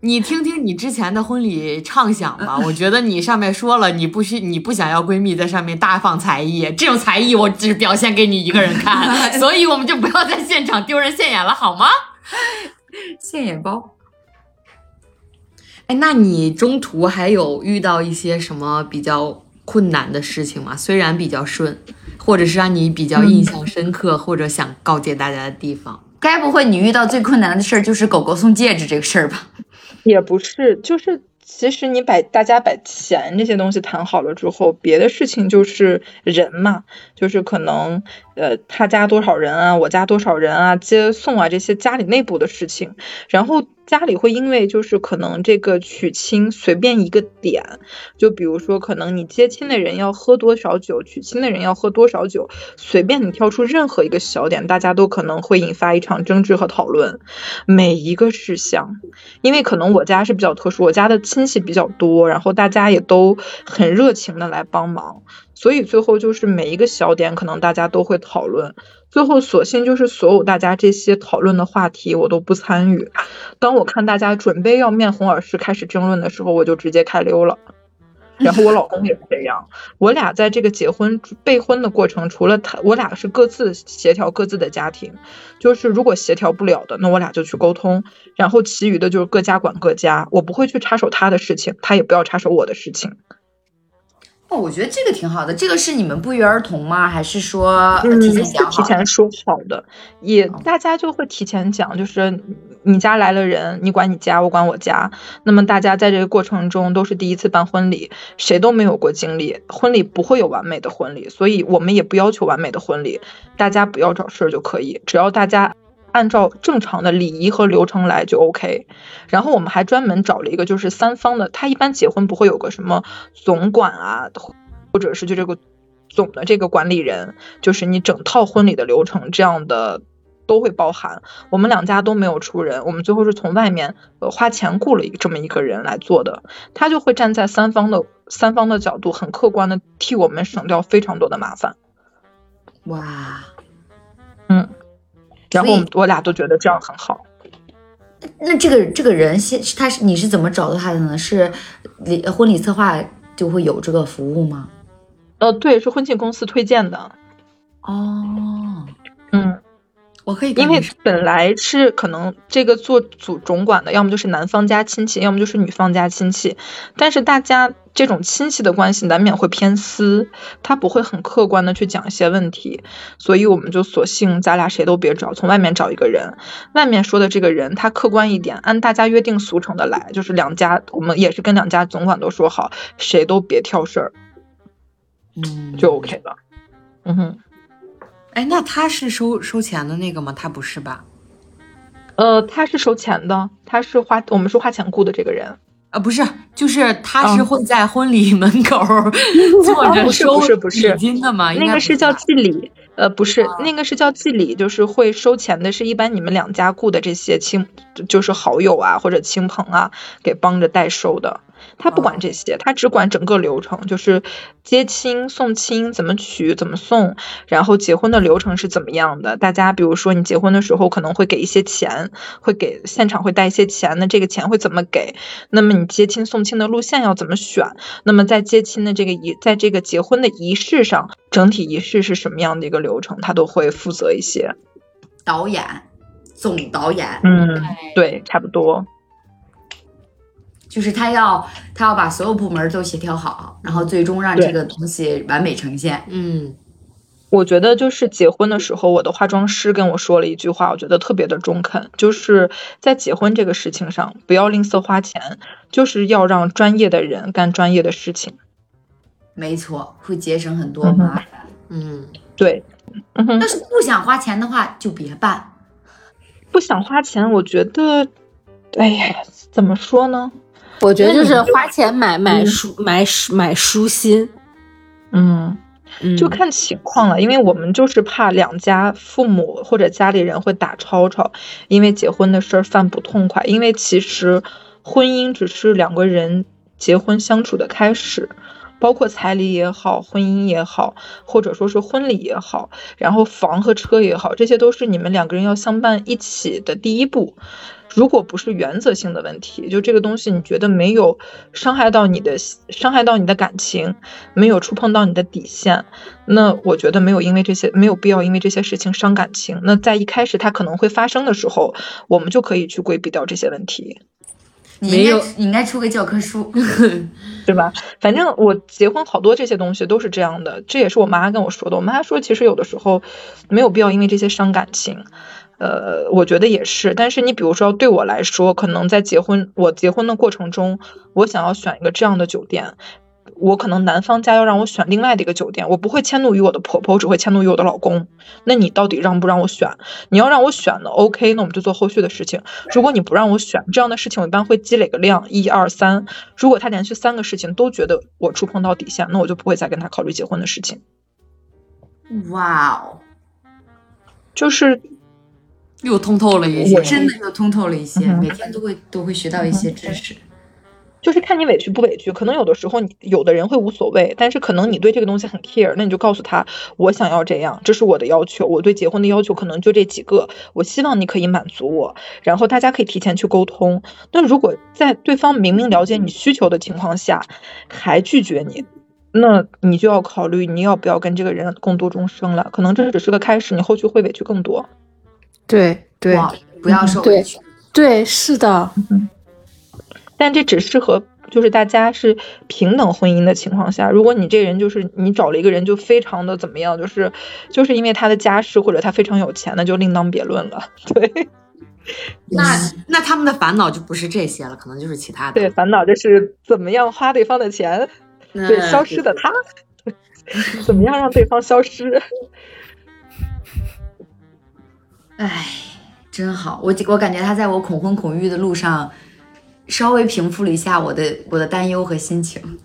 你听听你之前的婚礼畅想吧。我觉得你上面说了，你不需你不想要闺蜜在上面大放才艺，这种才艺我只表现给你一个人看，所以我们就不要在现场丢人现眼了，好吗？现眼包。哎，那你中途还有遇到一些什么比较困难的事情吗？虽然比较顺，或者是让你比较印象深刻，或者想告诫大家的地方。该不会你遇到最困难的事儿就是狗狗送戒指这个事儿吧？也不是，就是其实你把大家把钱这些东西谈好了之后，别的事情就是人嘛，就是可能呃他家多少人啊，我家多少人啊，接送啊这些家里内部的事情，然后家里会因为就是可能这个娶亲随便一个点，就比如说可能你接亲的人要喝多少酒，娶亲的人要喝多少酒，随便你挑出任何一个小点，大家都可能会引发一场争执和讨论，每一个事项。因为可能我家是比较特殊，我家的亲戚比较多，然后大家也都很热情的来帮忙，所以最后就是每一个小点可能大家都会讨论，最后索性就是所有大家这些讨论的话题我都不参与。当我看大家准备要面红耳赤开始争论的时候，我就直接开溜了。然后我老公也是这样，我俩在这个结婚备婚的过程，除了他，我俩是各自协调各自的家庭，就是如果协调不了的，那我俩就去沟通，然后其余的就是各家管各家，我不会去插手他的事情，他也不要插手我的事情。哦，我觉得这个挺好的。这个是你们不约而同吗？还是说提前？提前说好的，也大家就会提前讲，就是你家来了人，你管你家，我管我家。那么大家在这个过程中都是第一次办婚礼，谁都没有过经历，婚礼不会有完美的婚礼，所以我们也不要求完美的婚礼，大家不要找事儿就可以，只要大家。按照正常的礼仪和流程来就 OK，然后我们还专门找了一个就是三方的，他一般结婚不会有个什么总管啊，或者是就这个总的这个管理人，就是你整套婚礼的流程这样的都会包含。我们两家都没有出人，我们最后是从外面呃花钱雇了一个这么一个人来做的，他就会站在三方的三方的角度，很客观的替我们省掉非常多的麻烦。哇，嗯，然后我们我俩都觉得这样很好。那这个这个人先他是你是怎么找到他的呢？是礼婚礼策划就会有这个服务吗？呃，对，是婚庆公司推荐的。哦，嗯，我可以因为，本来是可能这个做主总管的，要么就是男方家亲戚，要么就是女方家亲戚，但是大家这种亲戚的关系难免会偏私，他不会很客观的去讲一些问题，所以我们就索性咱俩谁都别找，从外面找一个人，外面说的这个人他客观一点，按大家约定俗成的来，就是两家我们也是跟两家总管都说好，谁都别挑事儿，嗯，就 OK 了。嗯哼。哎，那他是收收钱的那个吗？他不是吧？呃，他是收钱的，他是花我们是花钱雇的这个人。啊，不是，就是他是嗯会在婚礼门口儿 坐着收不是不是礼金的吗？那个是叫吧祭礼，呃，不是，哦那个是叫祭礼，就是会收钱的，是一般你们两家雇的这些亲，就是好友啊或者亲朋啊，给帮着代收的。他不哦管这些，他只管整个流程，就是接亲、送亲怎么娶、怎么送，然后结婚的流程是怎么样的。大家比如说你结婚的时候可能会给一些钱，会给现场会带一些钱，那这个钱会怎么给？那么你接亲送亲的路线要怎么选？那么在接亲的这个仪，在这个结婚的仪式上，整体仪式是什么样的一个流程，他都会负责一些。导演，总导演，嗯，对，差不多。就是他要他要把所有部门都协调好，然后最终让这个东西完美呈现。嗯，我觉得就是结婚的时候，我的化妆师跟我说了一句话，我觉得特别的中肯，就是在结婚这个事情上，不要吝啬花钱，就是要让专业的人干专业的事情。没错，会节省很多麻烦。嗯，对。嗯哼，要是不想花钱的话，就别办。不想花钱，我觉得，哎呀，怎么说呢？我觉得就是花钱买买舒买舒买舒心。嗯，就看情况了，因为我们就是怕两家父母或者家里人会打吵吵，因为结婚的事儿犯不痛快。因为其实婚姻只是两个人结婚相处的开始。包括彩礼也好，婚姻也好，或者说是婚礼也好，然后房和车也好，这些都是你们两个人要相伴一起的第一步。如果不是原则性的问题，就这个东西你觉得没有伤害到你的伤害到你的感情，没有触碰到你的底线，那我觉得没有因为这些没有必要因为这些事情伤感情。那在一开始它可能会发生的时候，我们就可以去规避掉这些问题。你应该你应该出个教科书，对吧？反正我结婚好多这些东西都是这样的，这也是我妈跟我说的。我妈说，其实有的时候没有必要因为这些伤感情。呃，我觉得也是。但是你比如说对我来说，可能在结婚我结婚的过程中，我想要选一个这样的酒店。我可能男方家要让我选另外的一个酒店，我不会迁怒于我的婆婆，我只会迁怒于我的老公。那你到底让不让我选？你要让我选呢，OK，那我们就做后续的事情。如果你不让我选，这样的事情我一般会积累个量，一二三。如果他连续三个事情都觉得我触碰到底线，那我就不会再跟他考虑结婚的事情。哇哦，就是又通透了一些，真的又通透了一些，每天都会都会学到一些知识。就是看你委屈不委屈，可能有的时候你有的人会无所谓，但是可能你对这个东西很 care，那你就告诉他，我想要这样，这是我的要求，我对结婚的要求可能就这几个，我希望你可以满足我，然后大家可以提前去沟通。那如果在对方明明了解你需求的情况下还拒绝你，那你就要考虑你要不要跟这个人共度终生了，可能这只是个开始，你后续会委屈更多。对对，不要受委屈。对，是的。但这只适合就是大家是平等婚姻的情况下。如果你这人就是你找了一个人就非常的怎么样，就是就是因为他的家世或者他非常有钱，那就另当别论了。对，那那他们的烦恼就不是这些了，可能就是其他的。对，烦恼就是怎么样花对方的钱，对，消失的他，怎么样让对方消失？哎，真好，我我感觉他在我恐婚恐育的路上。稍微平复了一下我的我的担忧和心情，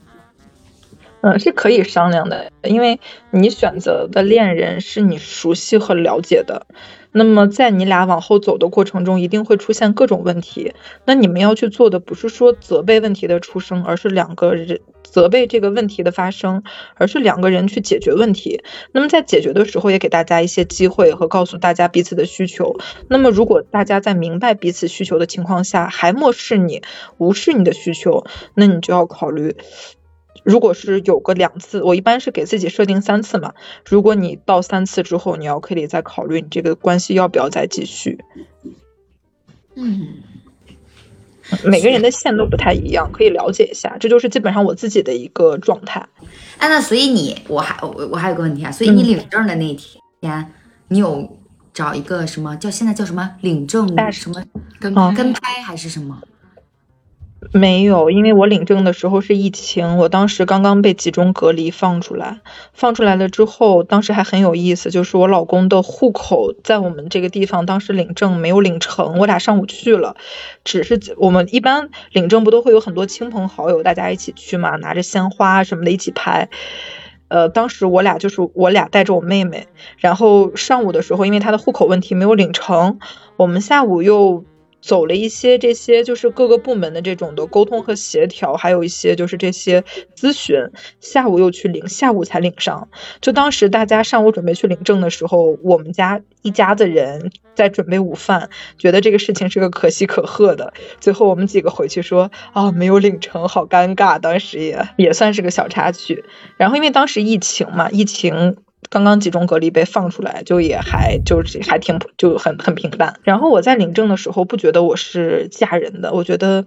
嗯，是可以商量的，因为你选择的恋人是你熟悉和了解的。那么在你俩往后走的过程中，一定会出现各种问题。那你们要去做的不是说责备问题的出生，而是两个人责备这个问题的发生，而是两个人去解决问题。那么在解决的时候，也给大家一些机会和告诉大家彼此的需求。那么如果大家在明白彼此需求的情况下，还漠视你、无视你的需求，那你就要考虑。如果是有个两次，我一般是给自己设定三次嘛。如果你到三次之后，你要可以再考虑你这个关系要不要再继续。嗯，每个人的线都不太一样，可以了解一下。这就是基本上我自己的一个状态。哎，那所以你，我还我我还有个问题啊。所以你领证的那一天，你有找一个什么叫现在叫什么领证什么跟跟拍还是什么？没有，因为我领证的时候是疫情，我当时刚刚被集中隔离放出来，放出来了之后，当时还很有意思，就是我老公的户口在我们这个地方，当时领证没有领成，我俩上午去了，只是我们一般领证不都会有很多亲朋好友大家一起去嘛，拿着鲜花什么的一起拍，呃，当时我俩就是我俩带着我妹妹，然后上午的时候，因为她的户口问题没有领成，我们下午又。走了一些这些就是各个部门的这种的沟通和协调，还有一些就是这些咨询。下午又去领，下午才领上。就当时大家上午准备去领证的时候，我们家一家子人在准备午饭，觉得这个事情是个可喜可贺的。最后我们几个回去说啊，没有领成，好尴尬。当时也也算是个小插曲。然后因为当时疫情嘛，疫情。刚刚集中隔离被放出来，就也还就是还挺就很很平淡。然后我在领证的时候不觉得我是嫁人的，我觉得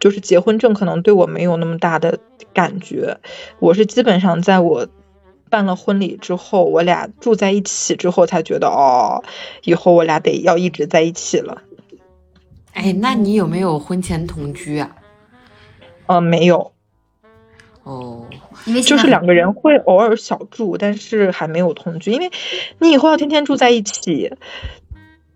就是结婚证可能对我没有那么大的感觉。我是基本上在我办了婚礼之后，我俩住在一起之后，才觉得哦，以后我俩得要一直在一起了。哎，那你有没有婚前同居啊？呃，没有。哦，因为就是两个人会偶尔小住，但是还没有同居，因为你以后要天天住在一起，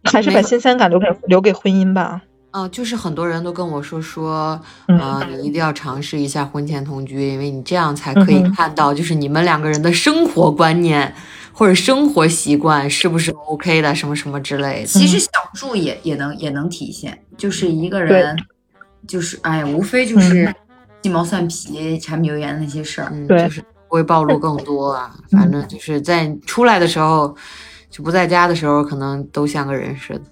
还是把新鲜感留给留给婚姻吧。啊，就是很多人都跟我说说，嗯。啊，你一定要尝试一下婚前同居，因为你这样才可以看到，就是你们两个人的生活观念或者生活习惯是不是 OK 的，什么什么之类的。其实小住也也能也能体现，就是一个人，就是哎呀，无非就是鸡毛蒜皮、柴米油盐的那些事儿。嗯，对就是不会暴露更多啊。反正就是在出来的时候，就不在家的时候，可能都像个人似的。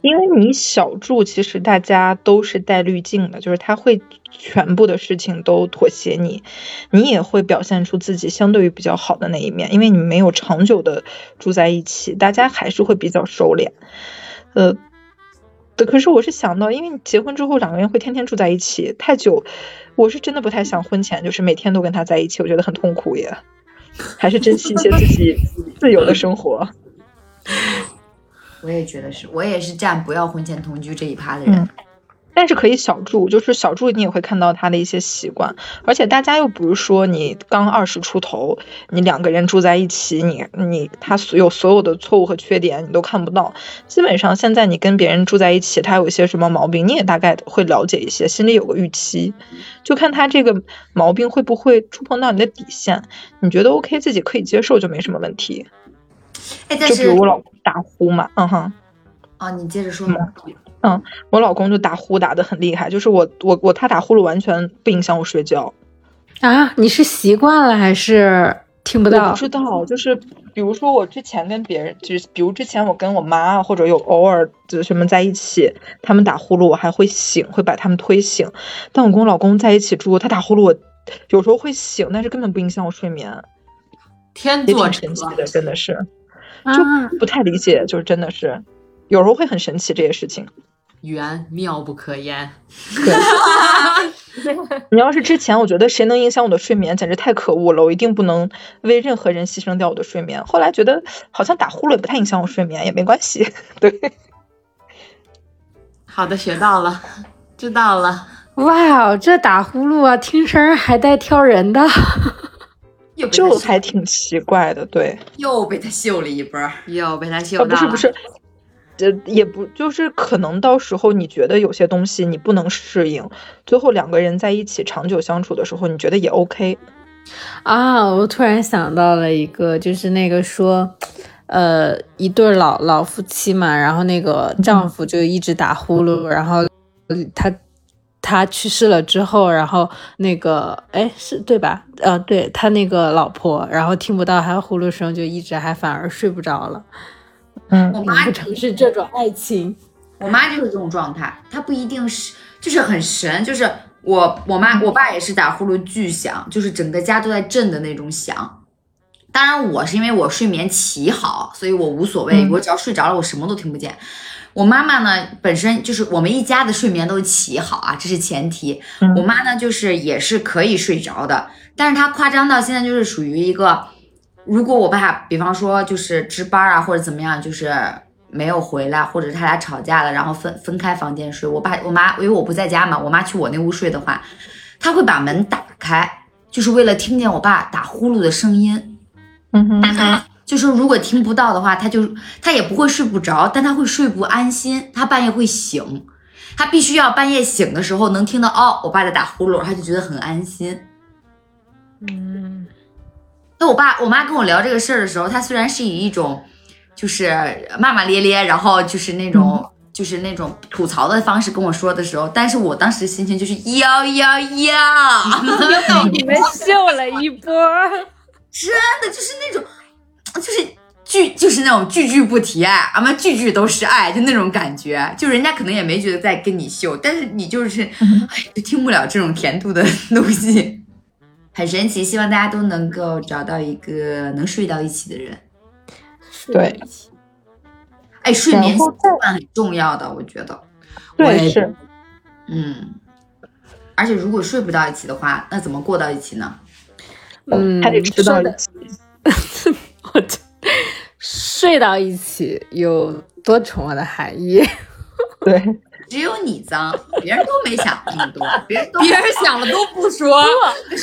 因为你小住，其实大家都是带滤镜的，就是他会全部的事情都妥协你，你也会表现出自己相对于比较好的那一面，因为你没有长久的住在一起，大家还是会比较收敛。呃，对，可是我是想到，因为你结婚之后两个人会天天住在一起，太久，我是真的不太想婚前就是每天都跟他在一起，我觉得很痛苦耶，还是珍惜一些自己 自由的生活。我也觉得是，我也是站不要婚前同居这一趴的人。嗯但是可以小住，就是小住你也会看到他的一些习惯，而且大家又不是说你刚二十出头，你两个人住在一起，你你他所有所有的错误和缺点你都看不到。基本上现在你跟别人住在一起，他有一些什么毛病，你也大概会了解一些，心里有个预期，就看他这个毛病会不会触碰到你的底线，你觉得 OK 自己可以接受就没什么问题。哎，但就比是如我老公打呼嘛，嗯哼。啊，你接着说。嗯，我老公就打呼打的很厉害，就是我我我他打呼噜完全不影响我睡觉。啊，你是习惯了还是听不到？我不知道，就是比如说我之前跟别人，就是比如之前我跟我妈或者有偶尔就是什么在一起，他们打呼噜我还会醒，会把他们推醒。但我跟我老公在一起住，他打呼噜我有时候会醒，但是根本不影响我睡眠，天作神奇的，真的是，啊，就不太理解，就是真的是有时候会很神奇这些事情。缘妙不可言。对，你要是之前我觉得谁能影响我的睡眠，简直太可恶了，我一定不能为任何人牺牲掉我的睡眠。后来觉得好像打呼噜也不太影响我睡眠，也没关系。对，好的，学到了，知道了。哇哦，这打呼噜啊，听声还带挑人的。就还挺奇怪的。对，又被他秀了一波。又被他秀了。不是不是，这也不就是可能到时候你觉得有些东西你不能适应，最后两个人在一起长久相处的时候，你觉得也 OK。啊，我突然想到了一个，就是那个说，呃，一对老老夫妻嘛，然后那个丈夫就一直打呼噜，然后呃他他去世了之后，然后那个哎是对吧？呃，对他那个老婆，然后听不到他呼噜声，就一直还反而睡不着了。嗯我妈难不成是这种爱情？我妈就是这种状态，她不一定是，就是很神，就是我我妈我爸也是打呼噜巨响，就是整个家都在震的那种响。当然我是因为我睡眠奇好，所以我无所谓，嗯我只要睡着了，我什么都听不见。我妈妈呢，本身就是我们一家的睡眠都奇好啊，这是前提。嗯我妈呢，就是也是可以睡着的，但是她夸张到现在就是属于一个，如果我爸比方说就是值班啊或者怎么样，就是没有回来，或者他俩吵架了，然后分分开房间睡，我爸我妈因为我不在家嘛，我妈去我那屋睡的话，他会把门打开，就是为了听见我爸打呼噜的声音。嗯哼，就是如果听不到的话，他就他也不会睡不着，但他会睡不安心，他半夜会醒，他必须要半夜醒的时候能听到哦，我爸在打呼噜，他就觉得很安心。嗯，那我爸我妈跟我聊这个事儿的时候，他虽然是以一种就是骂骂咧咧，然后就是那种、就是那种吐槽的方式跟我说的时候，但是我当时心情就是要要要，你们秀了一波。真的就是那种，就是句就是那种句句不提爱，啊妈句句都是爱，就那种感觉。就人家可能也没觉得在跟你秀，但是你就是，哎，就听不了这种甜度的东西，很神奇。希望大家都能够找到一个能睡到一起的人。对，哎，睡眠习惯很重要的，我觉得。对是。嗯，而且如果睡不到一起的话，那怎么过到一起呢？嗯，还得吃到一起。我这 睡到一起有多重要的含义？对，只有你脏，别人都没想那么多，别人都别人想了都不 说。不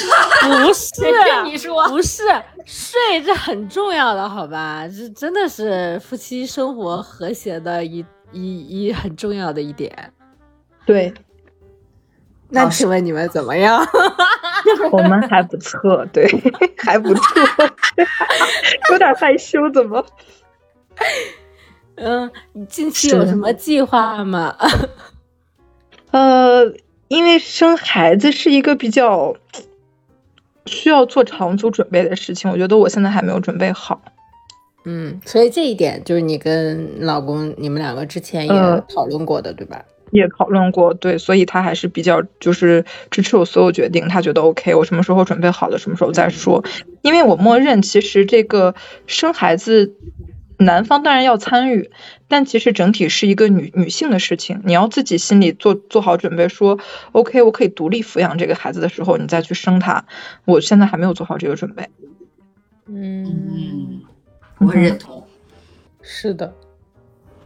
是，你说不是睡，这很重要的，好吧？这真的是夫妻生活和谐的一一一很重要的一点。对，那请问你们怎么样？我们还不错，对，还不错，有点害羞，怎么？嗯，你近期有什么计划吗？呃，因为生孩子是一个比较需要做长足准备的事情，我觉得我现在还没有准备好。嗯，所以这一点就是你跟老公你们两个之前也呃讨论过的，对吧？也讨论过，对，所以他还是比较就是支持我所有决定，他觉得 OK，我什么时候准备好了，什么时候再说。因为我默认其实这个生孩子，男方当然要参与，但其实整体是一个女女性的事情，你要自己心里做做好准备说，OK，我可以独立抚养这个孩子的时候，你再去生他。我现在还没有做好这个准备。嗯，我很认同。是的。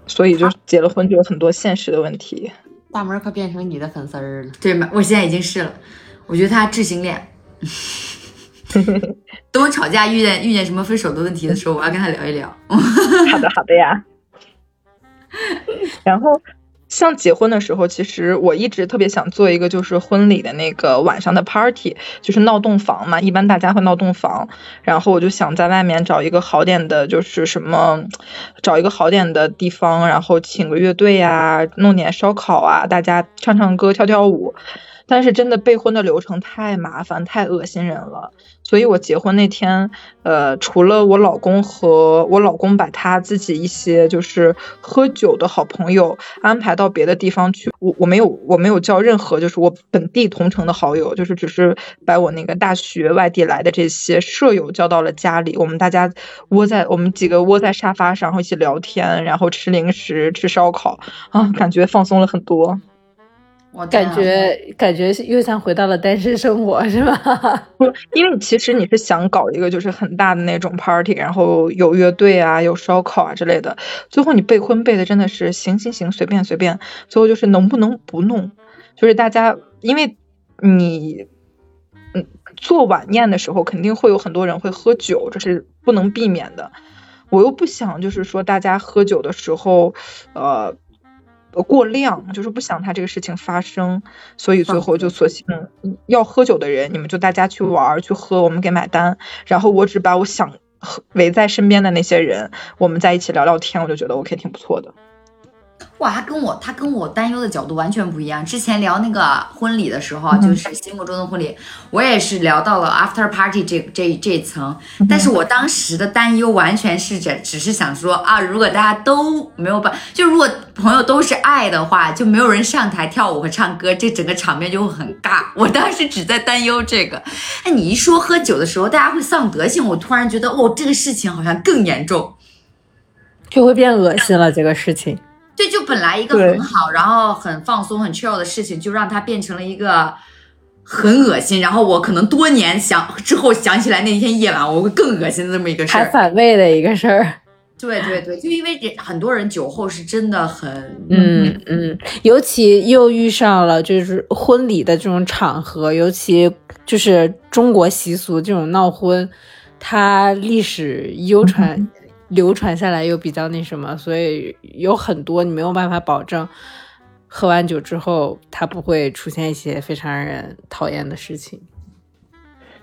所以就结了婚就有很多现实的问题。大门可变成你的粉丝儿了。对吗？我现在已经是了，我觉得他智性恋。等我吵架遇见遇见什么分手的问题的时候，我要跟他聊一聊。好的，好的呀。然后，像结婚的时候，其实我一直特别想做一个，就是婚礼的那个晚上的 party，就是闹洞房嘛。一般大家会闹洞房，然后我就想在外面找一个好点的，就是什么，找一个好点的地方，然后请个乐队呀，弄点烧烤啊，大家唱唱歌、跳跳舞。但是真的备婚的流程太麻烦、太恶心人了，所以我结婚那天，呃，除了我老公和我老公把他自己一些就是喝酒的好朋友安排到别的地方去，我我没有我没有叫任何就是我本地同城的好友，就是只是把我那个大学外地来的这些舍友叫到了家里，我们大家窝在我们几个窝在沙发上，然后一起聊天，然后吃零食、吃烧烤啊，感觉放松了很多。感觉感觉又像回到了单身生活，是吧？不，因为其实你是想搞一个就是很大的那种 party，然后有乐队啊，有烧烤啊之类的。最后你备婚备的真的是行行行，随便随便。最后就是能不能不弄，就是大家因为你嗯做晚宴的时候，肯定会有很多人会喝酒，这是不能避免的。我又不想就是说大家喝酒的时候，呃。过量，就是不想他这个事情发生，所以最后就索性要喝酒的人，你们就大家去玩儿去喝，我们给买单，然后我只把我想和围在身边的那些人，我们在一起聊聊天，我就觉得 OK 挺不错的。哇，他跟我他跟我担忧的角度完全不一样。之前聊那个婚礼的时候，就是心目中的婚礼，我也是聊到了 after party 这这这一层，但是我当时的担忧完全是只只是想说啊，如果大家都没有办，就如果朋友都是爱的话，就没有人上台跳舞和唱歌，这整个场面就会很尬。我当时只在担忧这个。哎，你一说喝酒的时候大家会丧德性，我突然觉得哦，这个事情好像更严重。就会变恶心了这个事情。对，就本来一个很好，然后很放松、很 chill 的事情，就让它变成了一个很恶心。然后我可能多年想之后想起来那天夜晚，我会更恶心的这么一个事还。反胃的一个事儿。对对对，就因为很多人酒后是真的很，嗯嗯，尤其又遇上了就是婚礼的这种场合，尤其就是中国习俗这种闹婚，它历史悠传、流传下来又比较那什么，所以有很多你没有办法保证喝完酒之后它不会出现一些非常让人讨厌的事情。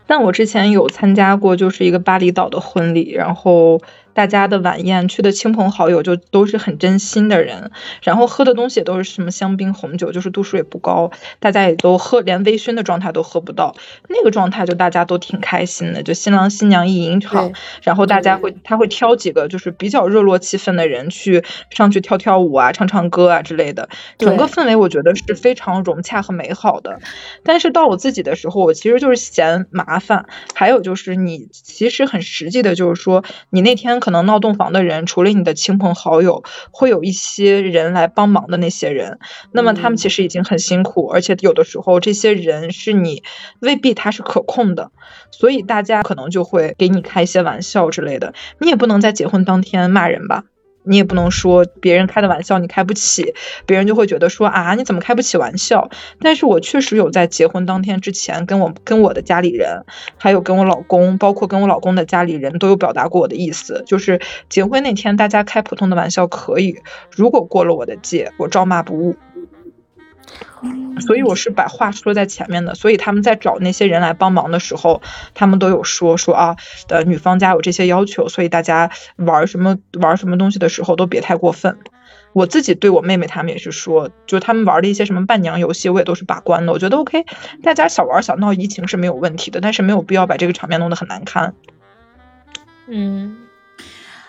但我之前有参加过，就是一个巴厘岛的婚礼，然后大家的晚宴去的亲朋好友就都是很真心的人，然后喝的东西也都是什么香槟红酒，就是度数也不高，大家也都喝连微醺的状态都喝不到，那个状态就大家都挺开心的，就新郎新娘一迎场，然后大家会他会挑几个就是比较热络气氛的人去上去跳跳舞啊、唱唱歌啊之类的，整个氛围我觉得是非常融洽和美好的。但是到我自己的时候，我其实就是嫌麻烦，还有就是你其实很实际的，就是说你那天可能闹洞房的人，除了你的亲朋好友，会有一些人来帮忙的那些人，那么他们其实已经很辛苦，而且有的时候这些人是你未必他是可控的，所以大家可能就会给你开一些玩笑之类的，你也不能在结婚当天骂人吧。你也不能说别人开的玩笑你开不起，别人就会觉得说啊你怎么开不起玩笑？但是我确实有在结婚当天之前跟我跟我的家里人，还有跟我老公，包括跟我老公的家里人都有表达过我的意思，就是结婚那天大家开普通的玩笑可以，如果过了我的界，我照骂不误。所以我是把话说在前面的，所以他们在找那些人来帮忙的时候，他们都有说说啊，呃，女方家有这些要求，所以大家玩什么玩什么东西的时候都别太过分。我自己对我妹妹他们也是说，就他们玩的一些什么伴娘游戏，我也都是把关的。我觉得 OK，大家小玩小闹怡情是没有问题的，但是没有必要把这个场面弄得很难堪。嗯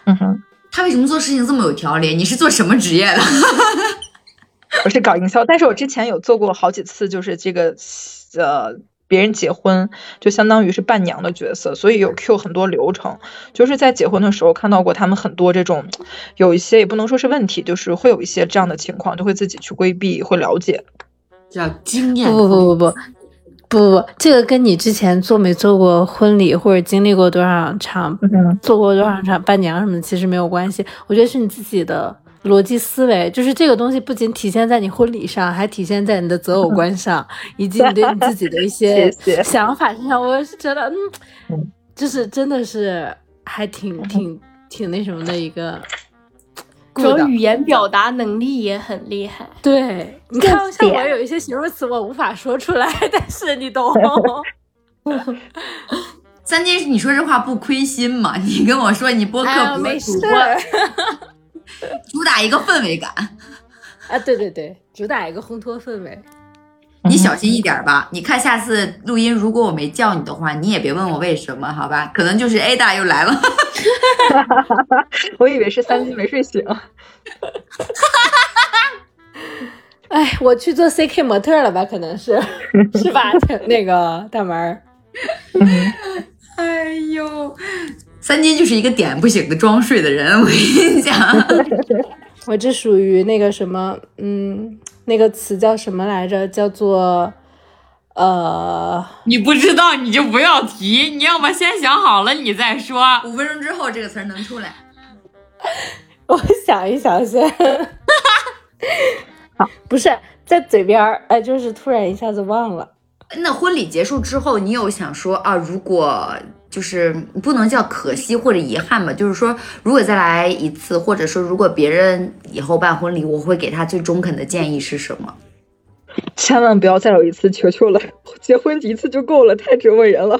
嗯哼，他为什么做事情这么有条理？你是做什么职业的？我是搞营销，但是我之前有做过好几次，就是这个呃别人结婚，就相当于是伴娘的角色，所以有 Q 很多流程，就是在结婚的时候看到过他们很多这种，有一些也不能说是问题，就是会有一些这样的情况，就会自己去规避，会了解，叫经验。不不不不不不不，这个跟你之前做没做过婚礼，或者经历过多少场，做过多少场伴娘什么的，其实没有关系。我觉得是你自己的。逻辑思维就是这个东西，不仅体现在你婚礼上，还体现在你的择偶观上，以及你对你自己的一些想法上。我是觉得，嗯，就是真的是还挺挺挺那什么的一个，主要语言表达能力也很厉害。对，你看，像我有一些形容词我无法说出来，但是你懂。三金，你说这话不亏心吗？你跟我说你播客博主播。主打一个氛围感啊！对对对，主打一个烘托氛围。你小心一点吧。你看下次录音，如果我没叫你的话，你也别问我为什么，好吧？可能就是 Ada 又来了。我以为是三金没睡醒。哎，我去做 CK 模特了吧？可能是，是吧？那个大门。哎呦。三金就是一个点不醒的装睡的人，我跟你讲，我这属于那个什么，嗯，那个词叫什么来着？叫做，呃，你不知道你就不要提，你要么先想好了你再说。五分钟之后这个词能出来，我想一想先。好，不是在嘴边儿，哎，就是突然一下子忘了。那婚礼结束之后，你有想说啊？如果就是不能叫可惜或者遗憾吧，就是说，如果再来一次，或者说如果别人以后办婚礼，我会给他最中肯的建议是什么？千万不要再有一次，求求了，结婚一次就够了，太折磨人了。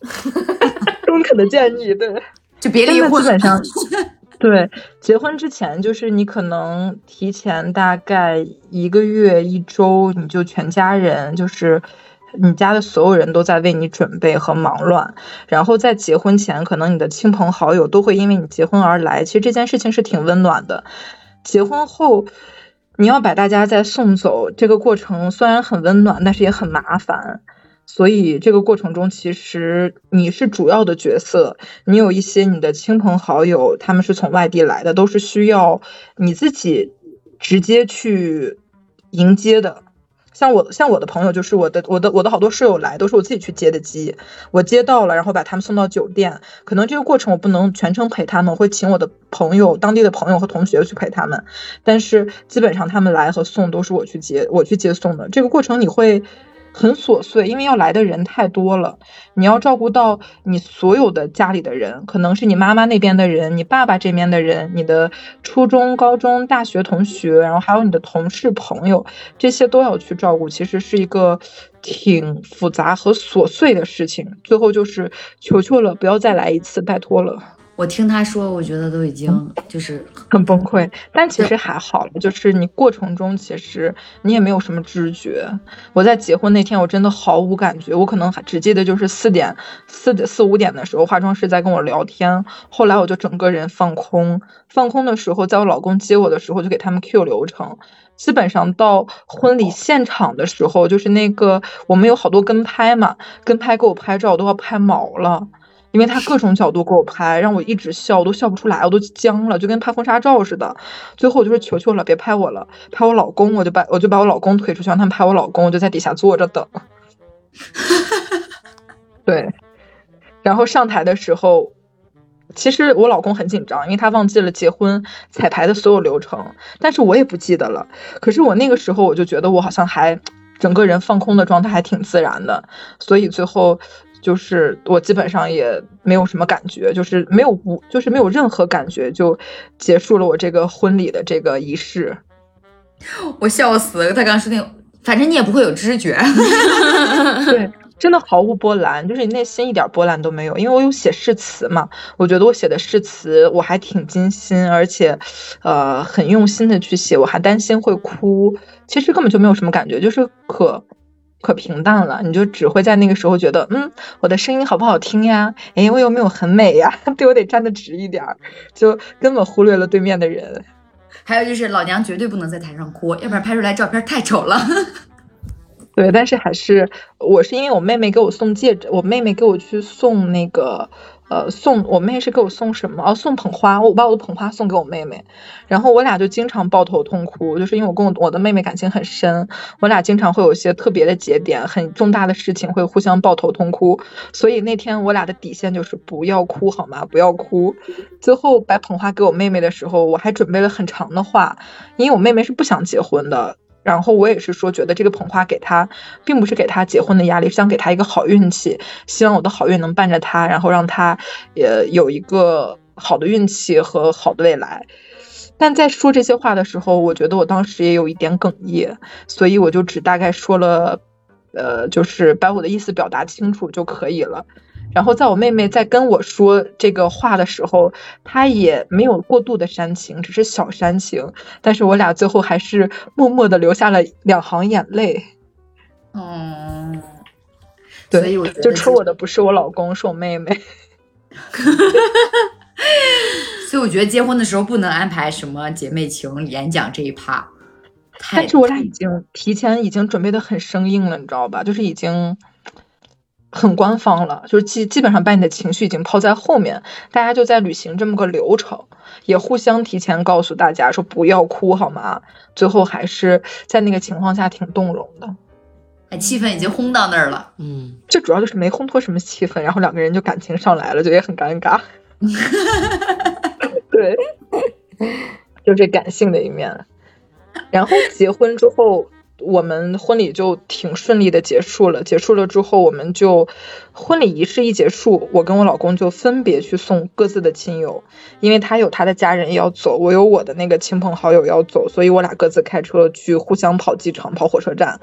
中肯的建议，对，就别离婚。基本上，对，结婚之前就是你可能提前大概一个月、一周，你就全家人就是。你家的所有人都在为你准备和忙乱，然后在结婚前，可能你的亲朋好友都会因为你结婚而来。其实这件事情是挺温暖的。结婚后，你要把大家再送走，这个过程虽然很温暖，但是也很麻烦。所以这个过程中，其实你是主要的角色。你有一些你的亲朋好友，他们是从外地来的，都是需要你自己直接去迎接的。像我像我的朋友，就是我的我的我的好多室友来，都是我自己去接的机，我接到了，然后把他们送到酒店。可能这个过程我不能全程陪他们，会请我的朋友、当地的朋友和同学去陪他们。但是基本上他们来和送都是我去接，我去接送的。这个过程你会。很琐碎，因为要来的人太多了，你要照顾到你所有的家里的人，可能是你妈妈那边的人，你爸爸这边的人，你的初中、高中、大学同学，然后还有你的同事、朋友，这些都要去照顾，其实是一个挺复杂和琐碎的事情。最后就是求求了，不要再来一次，拜托了。我听他说，我觉得都已经就是很崩溃，但其实还好了，就是你过程中其实你也没有什么知觉。我在结婚那天，我真的毫无感觉，我可能还只记得就是四点四点四五点的时候，化妆师在跟我聊天，后来我就整个人放空，放空的时候，在我老公接我的时候，就给他们 Q 流程，基本上到婚礼现场的时候，就是那个我们有好多跟拍嘛，跟拍给我拍照都要拍毛了。因为他各种角度给我拍，让我一直笑，我都笑不出来，我都僵了，就跟拍婚纱照似的。最后我就是求求了，别拍我了，拍我老公，我就把我就把我老公推出去，让他们拍我老公，我就在底下坐着等。对，然后上台的时候，其实我老公很紧张，因为他忘记了结婚彩排的所有流程，但是我也不记得了。可是我那个时候我就觉得我好像还整个人放空的状态还挺自然的，所以最后。就是我基本上也没有什么感觉，就是没有无，就是没有任何感觉，就结束了我这个婚礼的这个仪式。我笑死了，他刚刚说那个，反正你也不会有知觉。对，真的毫无波澜，就是你内心一点波澜都没有。因为我有写誓词嘛，我觉得我写的誓词我还挺精心，而且呃很用心的去写，我还担心会哭，其实根本就没有什么感觉，就是可。可平淡了，你就只会在那个时候觉得，嗯，我的声音好不好听呀？哎，我有没有很美呀？对我得站得直一点，就根本忽略了对面的人。还有就是，老娘绝对不能在台上哭，要不然拍出来照片太丑了。对，但是还是我是因为我妹妹给我送戒指，我妹妹给我去送那个。呃，送我妹是给我送什么？哦，送捧花，我把我的捧花送给我妹妹，然后我俩就经常抱头痛哭，就是因为我跟我我的妹妹感情很深，我俩经常会有一些特别的节点，很重大的事情会互相抱头痛哭，所以那天我俩的底线就是不要哭好吗？不要哭。最后把捧花给我妹妹的时候，我还准备了很长的话，因为我妹妹是不想结婚的。然后我也是说，觉得这个捧花给他，并不是给他结婚的压力，是想给他一个好运气，希望我的好运能伴着他，然后让他也有一个好的运气和好的未来。但在说这些话的时候，我觉得我当时也有一点哽咽，所以我就只大概说了，呃，就是把我的意思表达清楚就可以了。然后在我妹妹在跟我说这个话的时候，她也没有过度的煽情，只是小煽情。但是我俩最后还是默默的流下了两行眼泪。嗯，对，所以我就戳我的不是我老公，是我妹妹。所以我觉得结婚的时候不能安排什么姐妹情演讲这一趴。但是我俩已经提前已经准备的很生硬了，你知道吧？就是已经。很官方了，就是基基本上把你的情绪已经抛在后面，大家就在履行这么个流程，也互相提前告诉大家说不要哭好吗？最后还是在那个情况下挺动容的，哎，气氛已经烘到那儿了，嗯，这主要就是没烘托什么气氛，然后两个人就感情上来了，就也很尴尬，对，就这感性的一面，然后结婚之后。我们婚礼就挺顺利的结束了。结束了之后，我们就婚礼仪式一结束，我跟我老公就分别去送各自的亲友，因为他有他的家人要走，我有我的那个亲朋好友要走，所以我俩各自开车去互相跑机场、跑火车站。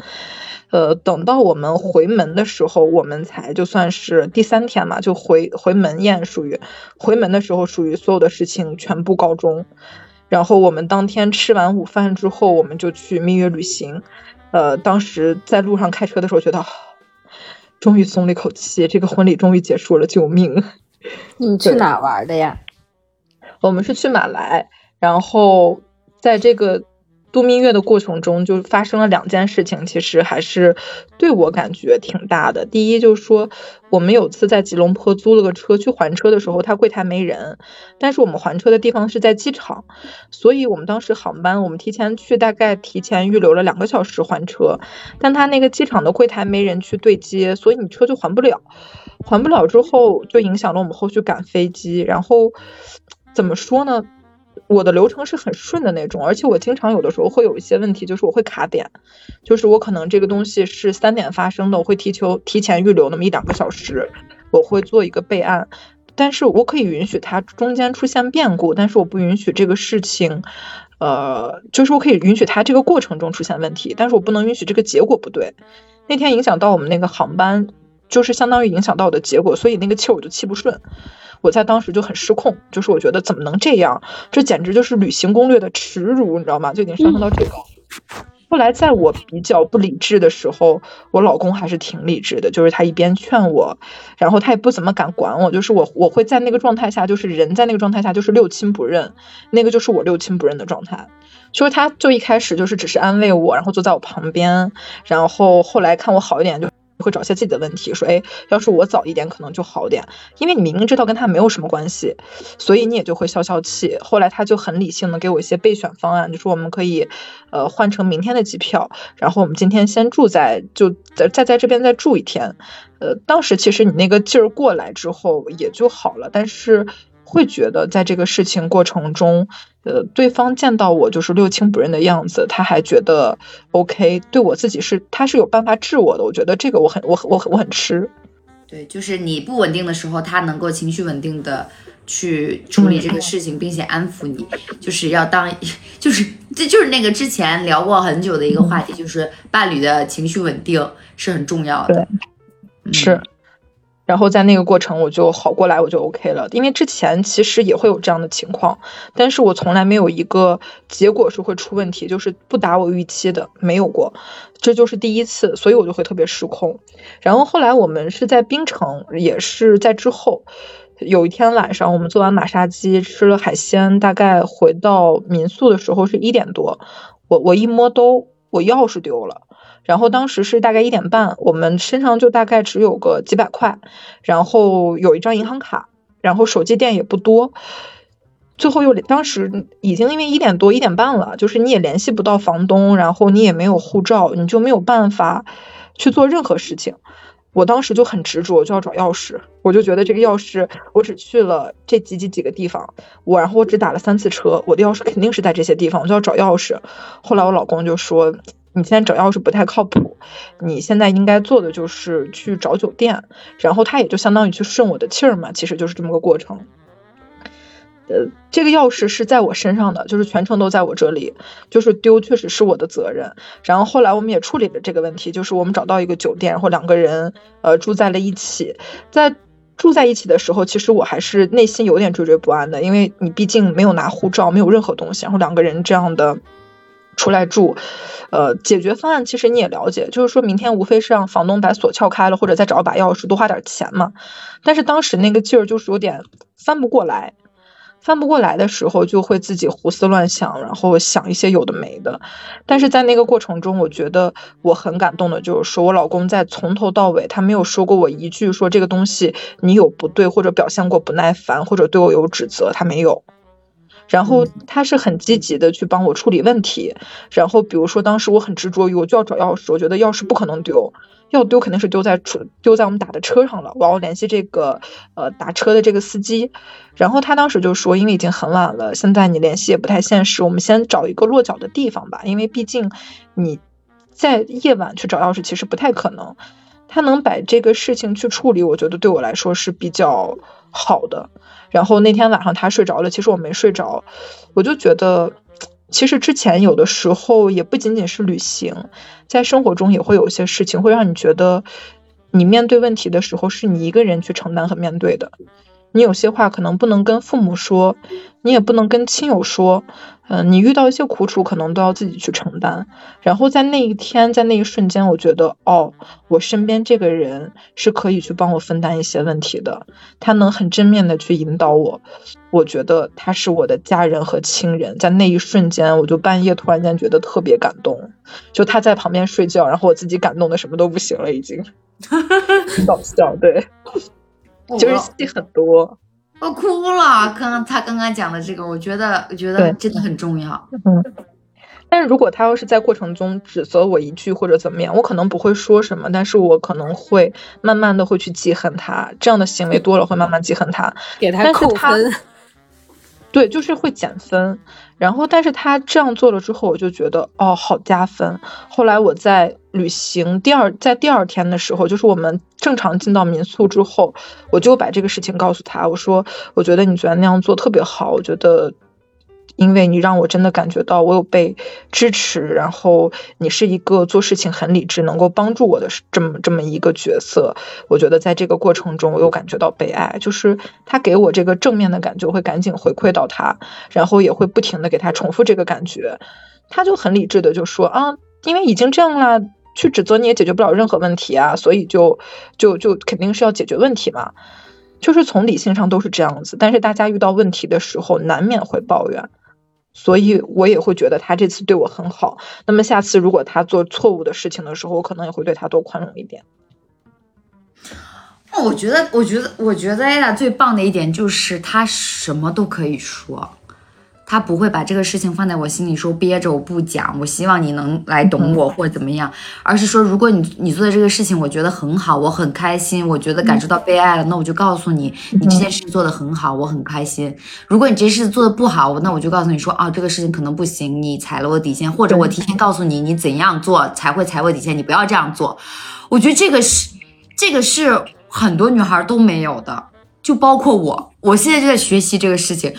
呃，等到我们回门的时候，我们才就算是第三天嘛，就回回门宴，属于回门的时候，属于所有的事情全部告终。然后我们当天吃完午饭之后，我们就去蜜月旅行。呃，当时在路上开车的时候，觉得终于松了一口气，这个婚礼终于结束了，救命！你去哪玩的呀？我们是去马来，然后在这个。度蜜月的过程中，就发生了两件事情，其实还是对我感觉挺大的。第一就是说，我们有次在吉隆坡租了个车去还车的时候，他柜台没人，但是我们还车的地方是在机场，所以我们当时航班我们提前去，大概提前预留了两个小时还车，但他那个机场的柜台没人去对接，所以你车就还不了，还不了之后就影响了我们后续赶飞机。然后怎么说呢？我的流程是很顺的那种，而且我经常有的时候会有一些问题，就是我会卡点，就是我可能这个东西是三点发生的，我会提求提前预留那么一两个小时，我会做一个备案，但是我可以允许它中间出现变故，但是我不允许这个事情，呃，就是我可以允许它这个过程中出现问题，但是我不能允许这个结果不对。那天影响到我们那个航班，就是相当于影响到我的结果，所以那个气我就气不顺。我在当时就很失控，就是我觉得怎么能这样？这简直就是旅行攻略的耻辱，你知道吗？就已经上升到这个。后来在我比较不理智的时候，我老公还是挺理智的，就是他一边劝我，然后他也不怎么敢管我，就是我我会在那个状态下，就是人在那个状态下就是六亲不认，那个就是我六亲不认的状态。就是他就一开始就是只是安慰我，然后坐在我旁边，然后后来看我好一点就。会找些自己的问题，说，哎，要是我早一点可能就好点，因为你明明知道跟他没有什么关系，所以你也就会消消气。后来他就很理性的给我一些备选方案，就说我们可以，呃，换成明天的机票，然后我们今天先住在，就在再在这边再住一天。呃，当时其实你那个劲儿过来之后也就好了，但是会觉得在这个事情过程中。呃，对方见到我就是六亲不认的样子，他还觉得 OK，对我自己是他是有办法治我的，我觉得这个我很我我我很吃。对，就是你不稳定的时候，他能够情绪稳定的去处理这个事情，并且安抚你，就是要当就是这就是那个之前聊过很久的一个话题，就是伴侣的情绪稳定是很重要的。对，是。然后在那个过程我就好过来，我就 OK 了。因为之前其实也会有这样的情况，但是我从来没有一个结果是会出问题，就是不达我预期的，没有过，这就是第一次，所以我就会特别失控。然后后来我们是在槟城，也是在之后有一天晚上，我们做完马杀鸡，吃了海鲜，大概回到民宿的时候是一点多，我我一摸兜，我钥匙丢了。然后当时是大概一点半，我们身上就大概只有个几百块，然后有一张银行卡，然后手机电也不多。最后又当时已经因为一点多一点半了，就是你也联系不到房东，然后你也没有护照，你就没有办法去做任何事情。我当时就很执着，就要找钥匙，我就觉得这个钥匙我只去了这几几几个地方，我然后我只打了三次车，我的钥匙肯定是在这些地方，我就要找钥匙。后来我老公就说。你现在找钥匙不太靠谱，你现在应该做的就是去找酒店，然后他也就相当于去顺我的气儿嘛，其实就是这么个过程。呃，这个钥匙是在我身上的，就是全程都在我这里，就是丢确实是我的责任。然后后来我们也处理了这个问题，就是我们找到一个酒店，然后两个人呃住在了一起。在住在一起的时候，其实我还是内心有点惴惴不安的，因为你毕竟没有拿护照，没有任何东西，然后两个人这样的。出来住，呃，解决方案其实你也了解，就是说明天无非是让房东把锁撬开了，或者再找把钥匙，多花点钱嘛。但是当时那个劲儿就是有点翻不过来，翻不过来的时候就会自己胡思乱想，然后想一些有的没的。但是在那个过程中，我觉得我很感动的，就是说我老公在从头到尾他没有说过我一句说这个东西你有不对，或者表现过不耐烦，或者对我有指责，他没有。然后他是很积极的去帮我处理问题，然后比如说当时我很执着于我就要找钥匙，我觉得钥匙不可能丢，要丢肯定是丢在出丢在我们打的车上了，我要联系这个呃打车的这个司机，然后他当时就说，因为已经很晚了，现在你联系也不太现实，我们先找一个落脚的地方吧，因为毕竟你在夜晚去找钥匙其实不太可能，他能把这个事情去处理，我觉得对我来说是比较好的。然后那天晚上他睡着了，其实我没睡着，我就觉得，其实之前有的时候也不仅仅是旅行，在生活中也会有一些事情会让你觉得，你面对问题的时候是你一个人去承担和面对的。你有些话可能不能跟父母说，你也不能跟亲友说，嗯，你遇到一些苦楚可能都要自己去承担。然后在那一天，在那一瞬间，我觉得，哦，我身边这个人是可以去帮我分担一些问题的，他能很正面的去引导我。我觉得他是我的家人和亲人，在那一瞬间，我就半夜突然间觉得特别感动。就他在旁边睡觉，然后我自己感动的什么都不行了，已经，很搞笑，对。就是戏很多，我哭了。刚刚他刚刚讲的这个，我觉得我觉得真的很重要。嗯，但是如果他要是在过程中指责我一句或者怎么样，我可能不会说什么，但是我可能会慢慢的会去记恨他。这样的行为多了，会慢慢记恨他，给他扣分。对，就是会减分。然后，但是他这样做了之后，我就觉得哦，好加分。后来我在旅行第二，在第二天的时候，就是我们正常进到民宿之后，我就把这个事情告诉他，我说，我觉得你昨天那样做特别好，我觉得。因为你让我真的感觉到我有被支持，然后你是一个做事情很理智、能够帮助我的这么这么一个角色。我觉得在这个过程中，我又感觉到被爱，就是他给我这个正面的感觉，会赶紧回馈到他，然后也会不停的给他重复这个感觉。他就很理智的就说啊，因为已经这样了，去指责你也解决不了任何问题啊，所以就就就肯定是要解决问题嘛。就是从理性上都是这样子，但是大家遇到问题的时候，难免会抱怨。所以我也会觉得他这次对我很好。那么下次如果他做错误的事情的时候，我可能也会对他多宽容一点。我觉得，我觉得，我觉得艾拉最棒的一点就是他什么都可以说。她不会把这个事情放在我心里说憋着我不讲。我希望你能来懂我或者怎么样，而是说，如果你你做的这个事情我觉得很好，我很开心，我觉得感受到被爱了，那我就告诉你，你这件事情做得很好，我很开心。如果你这事情做的不好，那我就告诉你说，啊，这个事情可能不行，你踩了我底线，或者我提前告诉你，你怎样做才会踩我底线，你不要这样做。我觉得这个是，这个是。很多女孩都没有的，就包括我，我现在就在学习这个事情。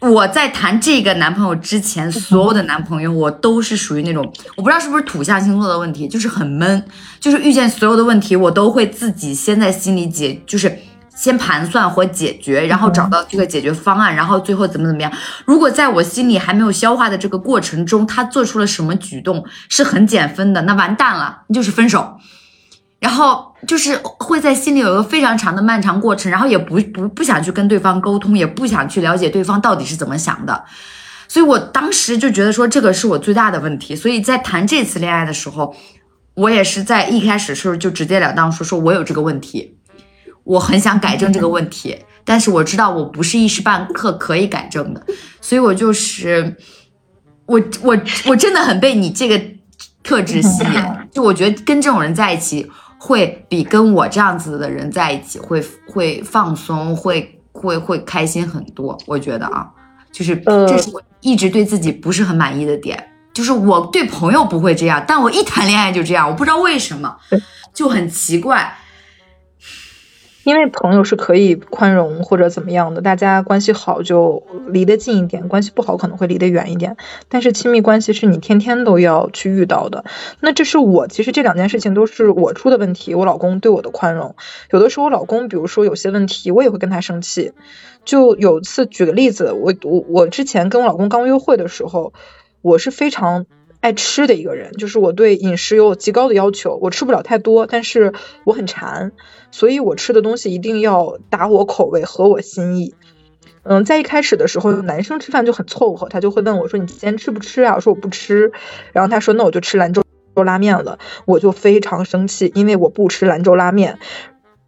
我在谈这个男朋友之前，所有的男朋友我都是属于那种，我不知道是不是土象星座的问题，就是很闷，就是遇见所有的问题，我都会自己先在心里解，就是先盘算或解决，然后找到这个解决方案，然后最后怎么怎么样。如果在我心里还没有消化的这个过程中，他做出了什么举动是很减分的，那完蛋了，那就是分手。然后就是会在心里有一个非常长的漫长过程，然后也不不不想去跟对方沟通，也不想去了解对方到底是怎么想的，所以我当时就觉得说这个是我最大的问题。所以在谈这次恋爱的时候，我也是在一开始时候就直截了当说说我有这个问题，我很想改正这个问题，但是我知道我不是一时半刻可以改正的，所以我就是我我我真的很被你这个特质吸引，就我觉得跟这种人在一起。会比跟我这样子的人在一起会会放松，会会会开心很多。我觉得啊，就是这是我一直对自己不是很满意的点，就是我对朋友不会这样，但我一谈恋爱就这样，我不知道为什么，就很奇怪。因为朋友是可以宽容或者怎么样的，大家关系好就离得近一点，关系不好可能会离得远一点。但是亲密关系是你天天都要去遇到的。那这是我其实这两件事情都是我出的问题，我老公对我的宽容。有的时候我老公比如说有些问题，我也会跟他生气。就有次举个例子，我我我之前跟我老公刚约会的时候，我是非常。爱吃的一个人，就是我对饮食有极高的要求，我吃不了太多，但是我很馋，所以我吃的东西一定要打我口味，合我心意。嗯，在一开始的时候，男生吃饭就很凑合，他就会问我说：“你今天吃不吃啊？”我说：“我不吃。”然后他说：“那我就吃兰州拉面了。”我就非常生气，因为我不吃兰州拉面。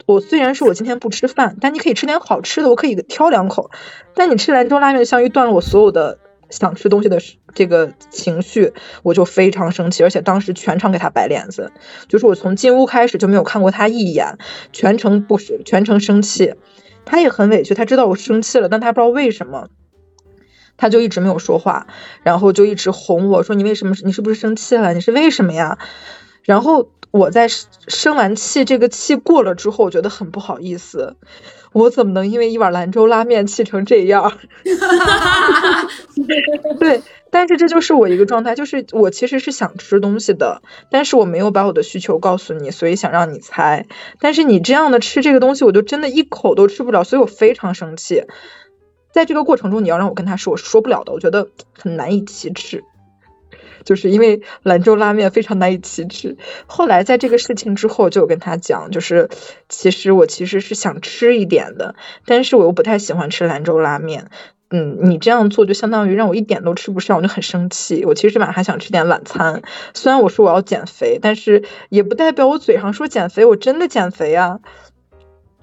我虽然说我今天不吃饭，但你可以吃点好吃的，我可以挑两口。但你吃兰州拉面，相当于断了我所有的。想吃东西的这个情绪，我就非常生气，而且当时全场给他摆脸子，就是我从进屋开始就没有看过他一眼，全程不是全程生气，他也很委屈，他知道我生气了，但他不知道为什么，他就一直没有说话，然后就一直哄我说你为什么你是不是生气了？你是为什么呀？然后我在生完气，这个气过了之后，我觉得很不好意思。我怎么能因为一碗兰州拉面气成这样？对，但是这就是我一个状态，就是我其实是想吃东西的，但是我没有把我的需求告诉你，所以想让你猜。但是你这样的吃这个东西，我就真的一口都吃不了，所以我非常生气。在这个过程中，你要让我跟他说，我说不了的，我觉得很难以启齿。就是因为兰州拉面非常难以启齿，后来在这个事情之后，就跟他讲，就是其实我其实是想吃一点的，但是我又不太喜欢吃兰州拉面。嗯，你这样做就相当于让我一点都吃不上，我就很生气。我其实晚上还想吃点晚餐，虽然我说我要减肥，但是也不代表我嘴上说减肥，我真的减肥啊。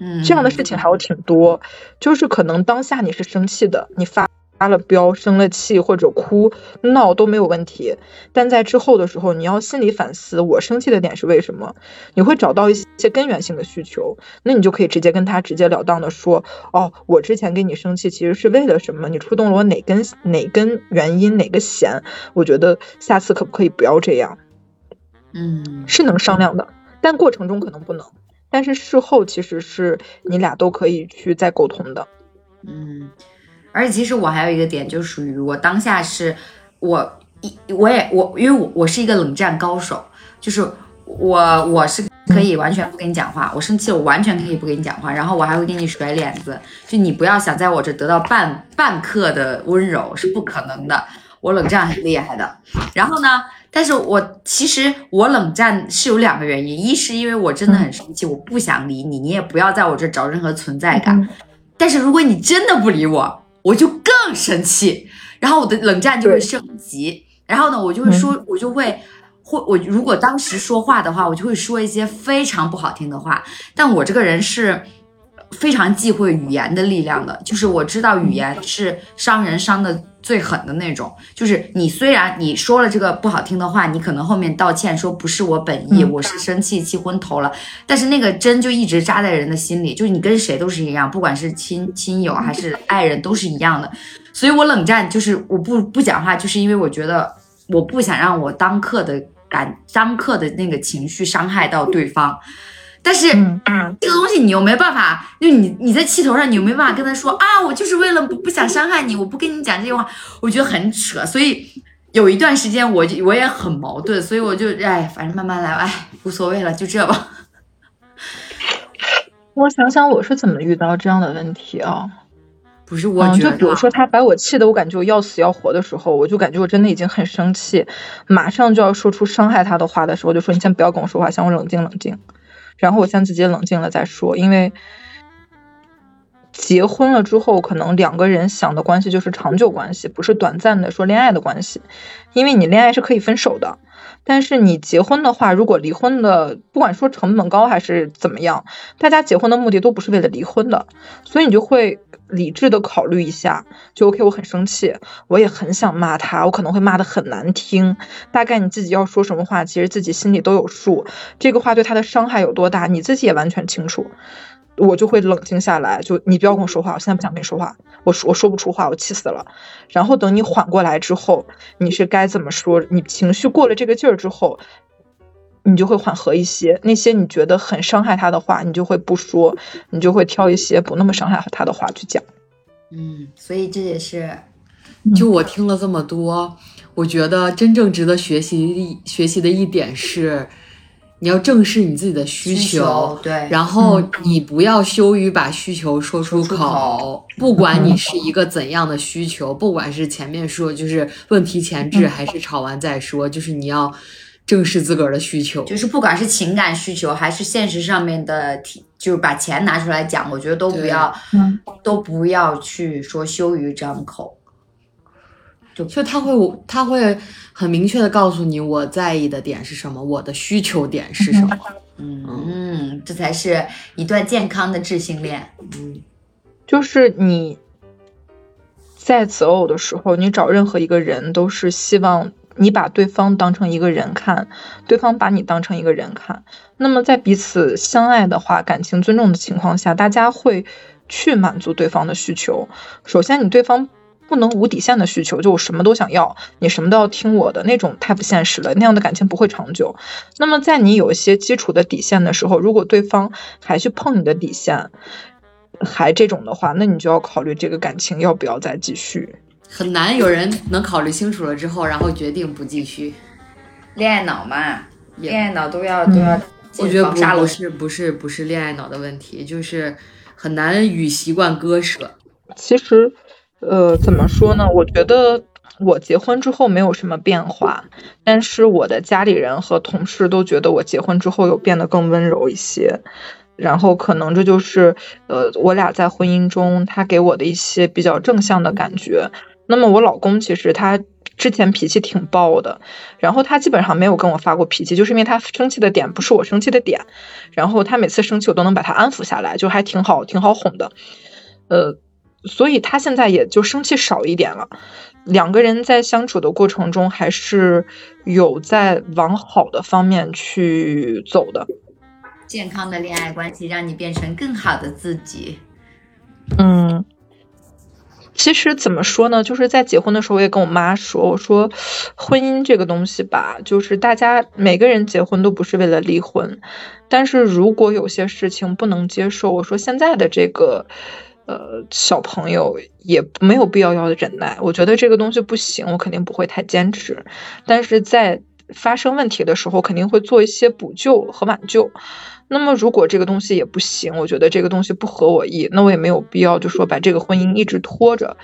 嗯，这样的事情还有挺多，就是可能当下你是生气的，你发。发了飙、生了气或者哭闹都没有问题，但在之后的时候，你要心里反思，我生气的点是为什么？你会找到一些根源性的需求，那你就可以直接跟他直截了当的说，哦，我之前跟你生气其实是为了什么？你触动了我哪根哪根原因哪个弦？我觉得下次可不可以不要这样？嗯，是能商量的，但过程中可能不能，但是事后其实是你俩都可以去再沟通的。嗯。而且其实我还有一个点，就属于我当下是，我一我也我，因为我我是一个冷战高手，就是我我是可以完全不跟你讲话，我生气我完全可以不跟你讲话，然后我还会给你甩脸子，就你不要想在我这得到半半刻的温柔是不可能的，我冷战很厉害的。然后呢，但是我其实我冷战是有两个原因，一是因为我真的很生气，我不想理你，你也不要在我这找任何存在感。但是如果你真的不理我，我就更生气，然后我的冷战就会升级，然后呢，我就会说，我就会会我如果当时说话的话，我就会说一些非常不好听的话。但我这个人是非常忌讳语言的力量的，就是我知道语言是伤人伤的最狠的那种。就是你虽然你说了这个不好听的话，你可能后面道歉说不是我本意，我是生气气昏头了，但是那个针就一直扎在人的心里，就是你跟谁都是一样，不管是亲亲友还是爱人都是一样的。所以我冷战就是我不不讲话，就是因为我觉得我不想让我当刻的。感当刻的那个情绪伤害到对方，但是嗯这个东西你又没办法，就你你在气头上，你又没办法跟他说啊，我就是为了不不想伤害你，我不跟你讲这些话，我觉得很扯。所以有一段时间我我也很矛盾，所以我就哎，反正慢慢来，哎，无所谓了，就这吧。我想想我是怎么遇到这样的问题啊？不是我，就比如说他把我气的我感觉我要死要活的时候，我就感觉我真的已经很生气，马上就要说出伤害他的话的时候，就说你先不要跟我说话，先我冷静冷静，然后我先自己冷静了再说，因为结婚了之后，可能两个人想的关系就是长久关系，不是短暂的说恋爱的关系，因为你恋爱是可以分手的。但是你结婚的话，如果离婚的，不管说成本高还是怎么样，大家结婚的目的都不是为了离婚的，所以你就会理智的考虑一下，就 OK。我很生气，我也很想骂他，我可能会骂的很难听，大概你自己要说什么话，其实自己心里都有数，这个话对他的伤害有多大，你自己也完全清楚。我就会冷静下来，就你不要跟我说话，我现在不想跟你说话，我说我说不出话，我气死了。然后等你缓过来之后，你是该怎么说？你情绪过了这个劲儿之后，你就会缓和一些。那些你觉得很伤害他的话，你就会不说，你就会挑一些不那么伤害他的话去讲。嗯，所以这也是，就我听了这么多，我觉得真正值得学习学习的一点是。你要正视你自己的需求，对，然后你不要羞于把需求说出口，不管你是一个怎样的需求，不管是前面说就是问题前置，还是吵完再说，就是你要正视自个儿的需求，就是不管是情感需求还是现实上面的，就是把钱拿出来讲，我觉得都不要，都不要去说羞于张口。就他会，他会很明确的告诉你我在意的点是什么，我的需求点是什么。嗯，这才是一段健康的智性恋。嗯，就是你在择偶的时候，你找任何一个人，都是希望你把对方当成一个人看，对方把你当成一个人看。那么在彼此相爱的话，感情尊重的情况下，大家会去满足对方的需求。首先，你对方。不能无底线的需求，就我什么都想要，你什么都要听我的那种，太不现实了，那样的感情不会长久。那么在你有一些基础的底线的时候，如果对方还去碰你的底线，还这种的话，那你就要考虑这个感情要不要再继续。很难有人能考虑清楚了之后，然后决定不继续。恋爱脑嘛，恋爱脑都要都要。我觉得不是不是不是恋爱脑的问题，就是很难与习惯割舍。其实。呃，怎么说呢？我觉得我结婚之后没有什么变化，但是我的家里人和同事都觉得我结婚之后有变得更温柔一些。然后可能这就是呃，我俩在婚姻中他给我的一些比较正向的感觉。那么我老公其实他之前脾气挺暴的，然后他基本上没有跟我发过脾气，就是因为他生气的点不是我生气的点。然后他每次生气我都能把他安抚下来，就还挺好，挺好哄的。呃。所以他现在也就生气少一点了，两个人在相处的过程中还是有在往好的方面去走的。健康的恋爱关系让你变成更好的自己。嗯，其实怎么说呢？就是在结婚的时候，我也跟我妈说，我说婚姻这个东西吧，就是大家每个人结婚都不是为了离婚，但是如果有些事情不能接受，我说现在的这个。呃，小朋友也没有必要要忍耐，我觉得这个东西不行，我肯定不会太坚持。但是在发生问题的时候，肯定会做一些补救和挽救。那么如果这个东西也不行，我觉得这个东西不合我意，那我也没有必要就说把这个婚姻一直拖着。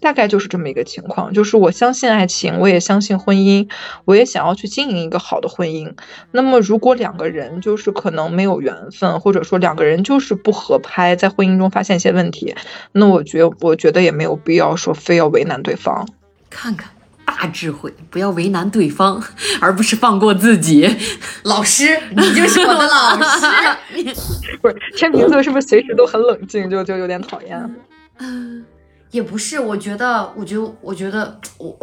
大概就是这么一个情况，就是我相信爱情，我也相信婚姻，我也想要去经营一个好的婚姻。那么，如果两个人就是可能没有缘分，或者说两个人就是不合拍，在婚姻中发现一些问题，那我觉我觉得也没有必要说非要为难对方。看看啊，大智慧，不要为难对方，而不是放过自己。老师，你就是我的老师。不是天秤座是不是随时都很冷静，就就有点讨厌？嗯，也不是，我觉得，我觉得，我觉得，我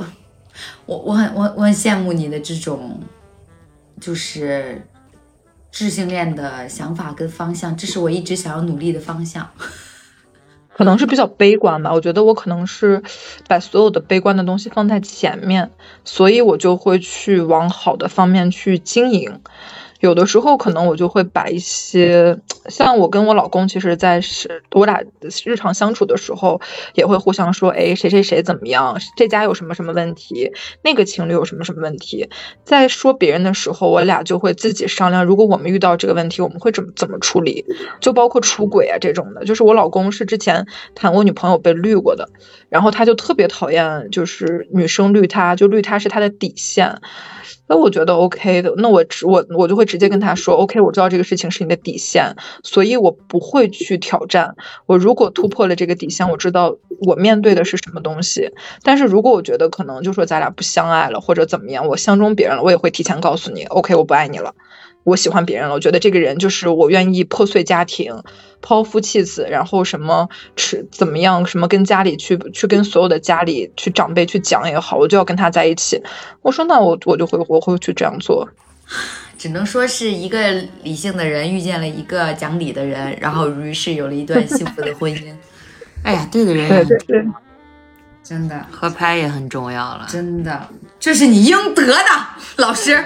我我很我我很羡慕你的这种，就是智性恋的想法跟方向，这是我一直想要努力的方向。可能是比较悲观吧，我觉得我可能是把所有的悲观的东西放在前面，所以我就会去往好的方面去经营。有的时候可能我就会把一些，像我跟我老公，其实在是我俩日常相处的时候，也会互相说，哎，谁谁谁怎么样，这家有什么什么问题，那个情侣有什么什么问题。在说别人的时候，我俩就会自己商量，如果我们遇到这个问题，我们会怎么怎么处理。就包括出轨啊这种的，就是我老公是之前谈过女朋友被绿过的，然后他就特别讨厌，就是女生绿他，就绿他是他的底线。那我觉得 OK 的，那我直我我就会直接跟他说 OK，我知道这个事情是你的底线，所以我不会去挑战。我如果突破了这个底线，我知道我面对的是什么东西。但是如果我觉得可能就说咱俩不相爱了或者怎么样，我相中别人了，我也会提前告诉你 OK，我不爱你了。我喜欢别人了，我觉得这个人就是我愿意破碎家庭，抛夫弃子，然后什么吃怎么样，什么跟家里去去跟所有的家里去长辈去讲也好，我就要跟他在一起。我说那我我就会我会去这样做。只能说是一个理性的人遇见了一个讲理的人，然后于是有了一段幸福的婚姻。哎呀，对的人对对对。真的合拍也很重要了，真的，这是你应得的，老师，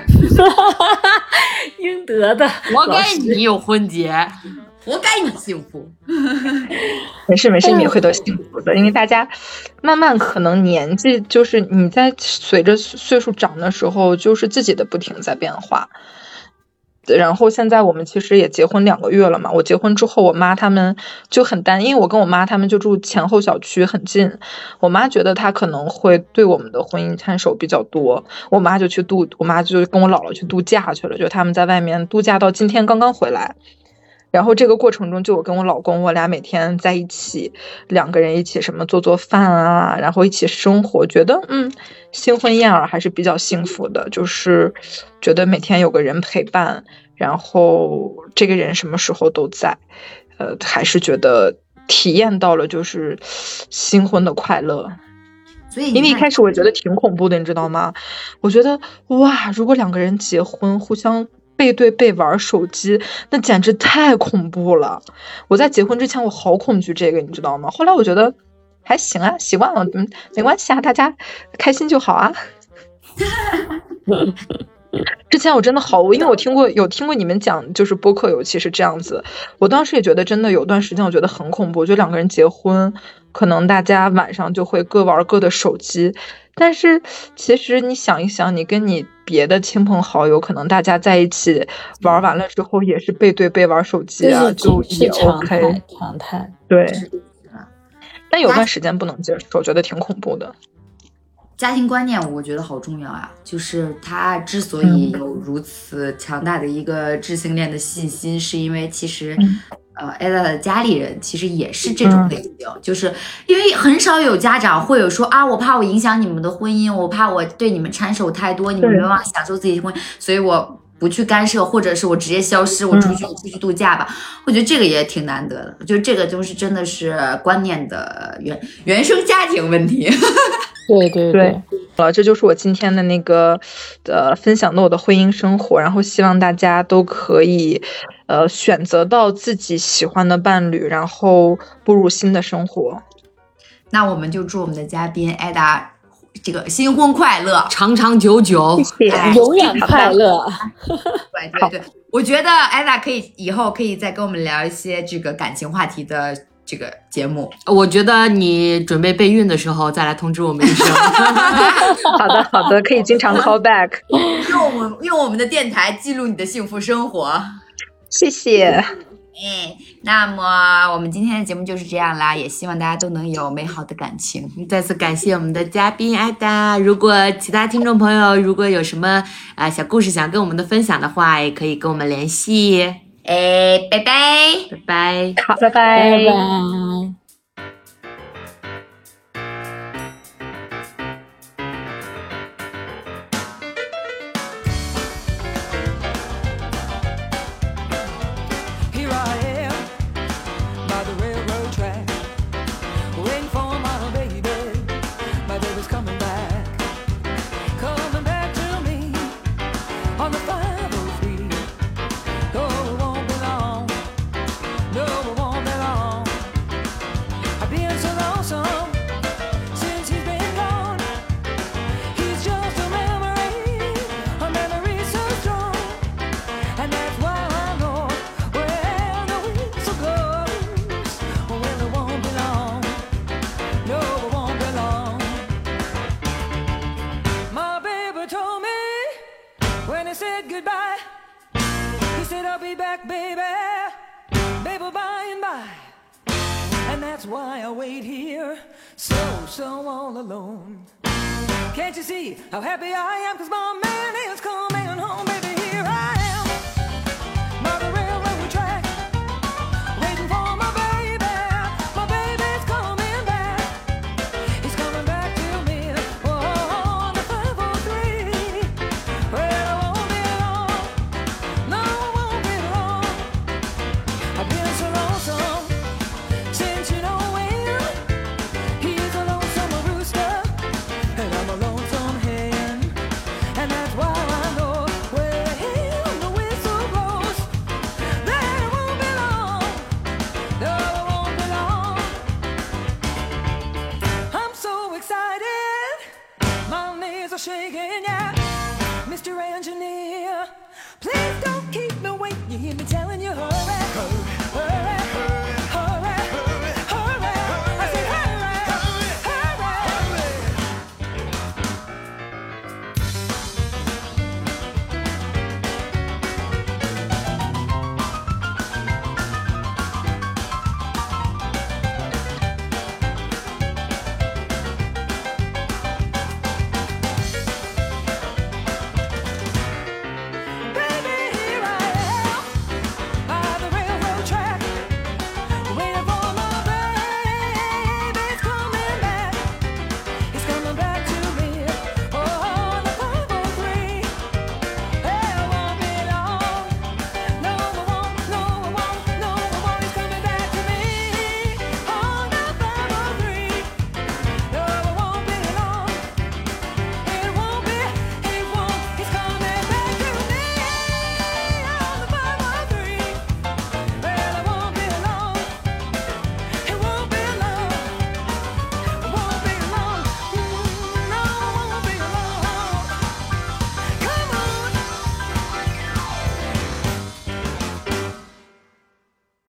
应得的，活该你有婚结，活该你幸福。没事没事，你会都幸福的，因为大家慢慢可能年纪就是你在随着岁数长的时候，就是自己的不停在变化。然后现在我们其实也结婚两个月了嘛。我结婚之后，我妈他们就很担，因为我跟我妈他们就住前后小区很近。我妈觉得她可能会对我们的婚姻看手比较多，我妈就去度，我妈就跟我姥姥去度假去了，就他们在外面度假到今天刚刚回来。然后这个过程中，就我跟我老公，我俩每天在一起，两个人一起什么做做饭啊，然后一起生活，觉得嗯，新婚燕尔还是比较幸福的，就是觉得每天有个人陪伴，然后这个人什么时候都在，呃，还是觉得体验到了就是新婚的快乐。所以因为一开始我觉得挺恐怖的，你知道吗？我觉得哇，如果两个人结婚，互相。背对背玩手机，那简直太恐怖了！我在结婚之前，我好恐惧这个，你知道吗？后来我觉得还行啊，习惯了，嗯，没关系啊，大家开心就好啊。之前我真的好，因为我听过有听过你们讲，就是播客尤其是这样子，我当时也觉得真的有段时间我觉得很恐怖，就两个人结婚，可能大家晚上就会各玩各的手机。但是其实你想一想，你跟你别的亲朋好友，可能大家在一起玩完了之后，也是背对背玩手机啊，就也 OK，常态。对。但有段时间不能接受，觉得挺恐怖的。家庭观念我觉得好重要啊，就是他之所以有如此强大的一个智性恋的信心，是因为其实。呃，艾达的家里人其实也是这种类型，就是因为很少有家长会有说啊，我怕我影响你们的婚姻，我怕我对你们掺手太多，你们没办法享受自己的婚姻，所以我不去干涉，或者是我直接消失，我出去我出去度假吧。我觉得这个也挺难得的，就这个就是真的是观念的原原生家庭问题。对对对，好了，这就是我今天的那个呃分享的我的婚姻生活，然后希望大家都可以呃选择到自己喜欢的伴侣，然后步入新的生活。那我们就祝我们的嘉宾艾达这个新婚快乐，长长久久，永远快乐。对对对，我觉得艾达可以以后可以再跟我们聊一些这个感情话题的。这个节目，我觉得你准备备孕的时候再来通知我们一声。好的，好的，可以经常 call back，用我们用我们的电台记录你的幸福生活。谢谢。哎，那么我们今天的节目就是这样啦，也希望大家都能有美好的感情。再次感谢我们的嘉宾艾达。如果其他听众朋友如果有什么啊小故事想跟我们的分享的话，也可以跟我们联系。哎，拜拜，拜拜，好，拜拜，拜拜。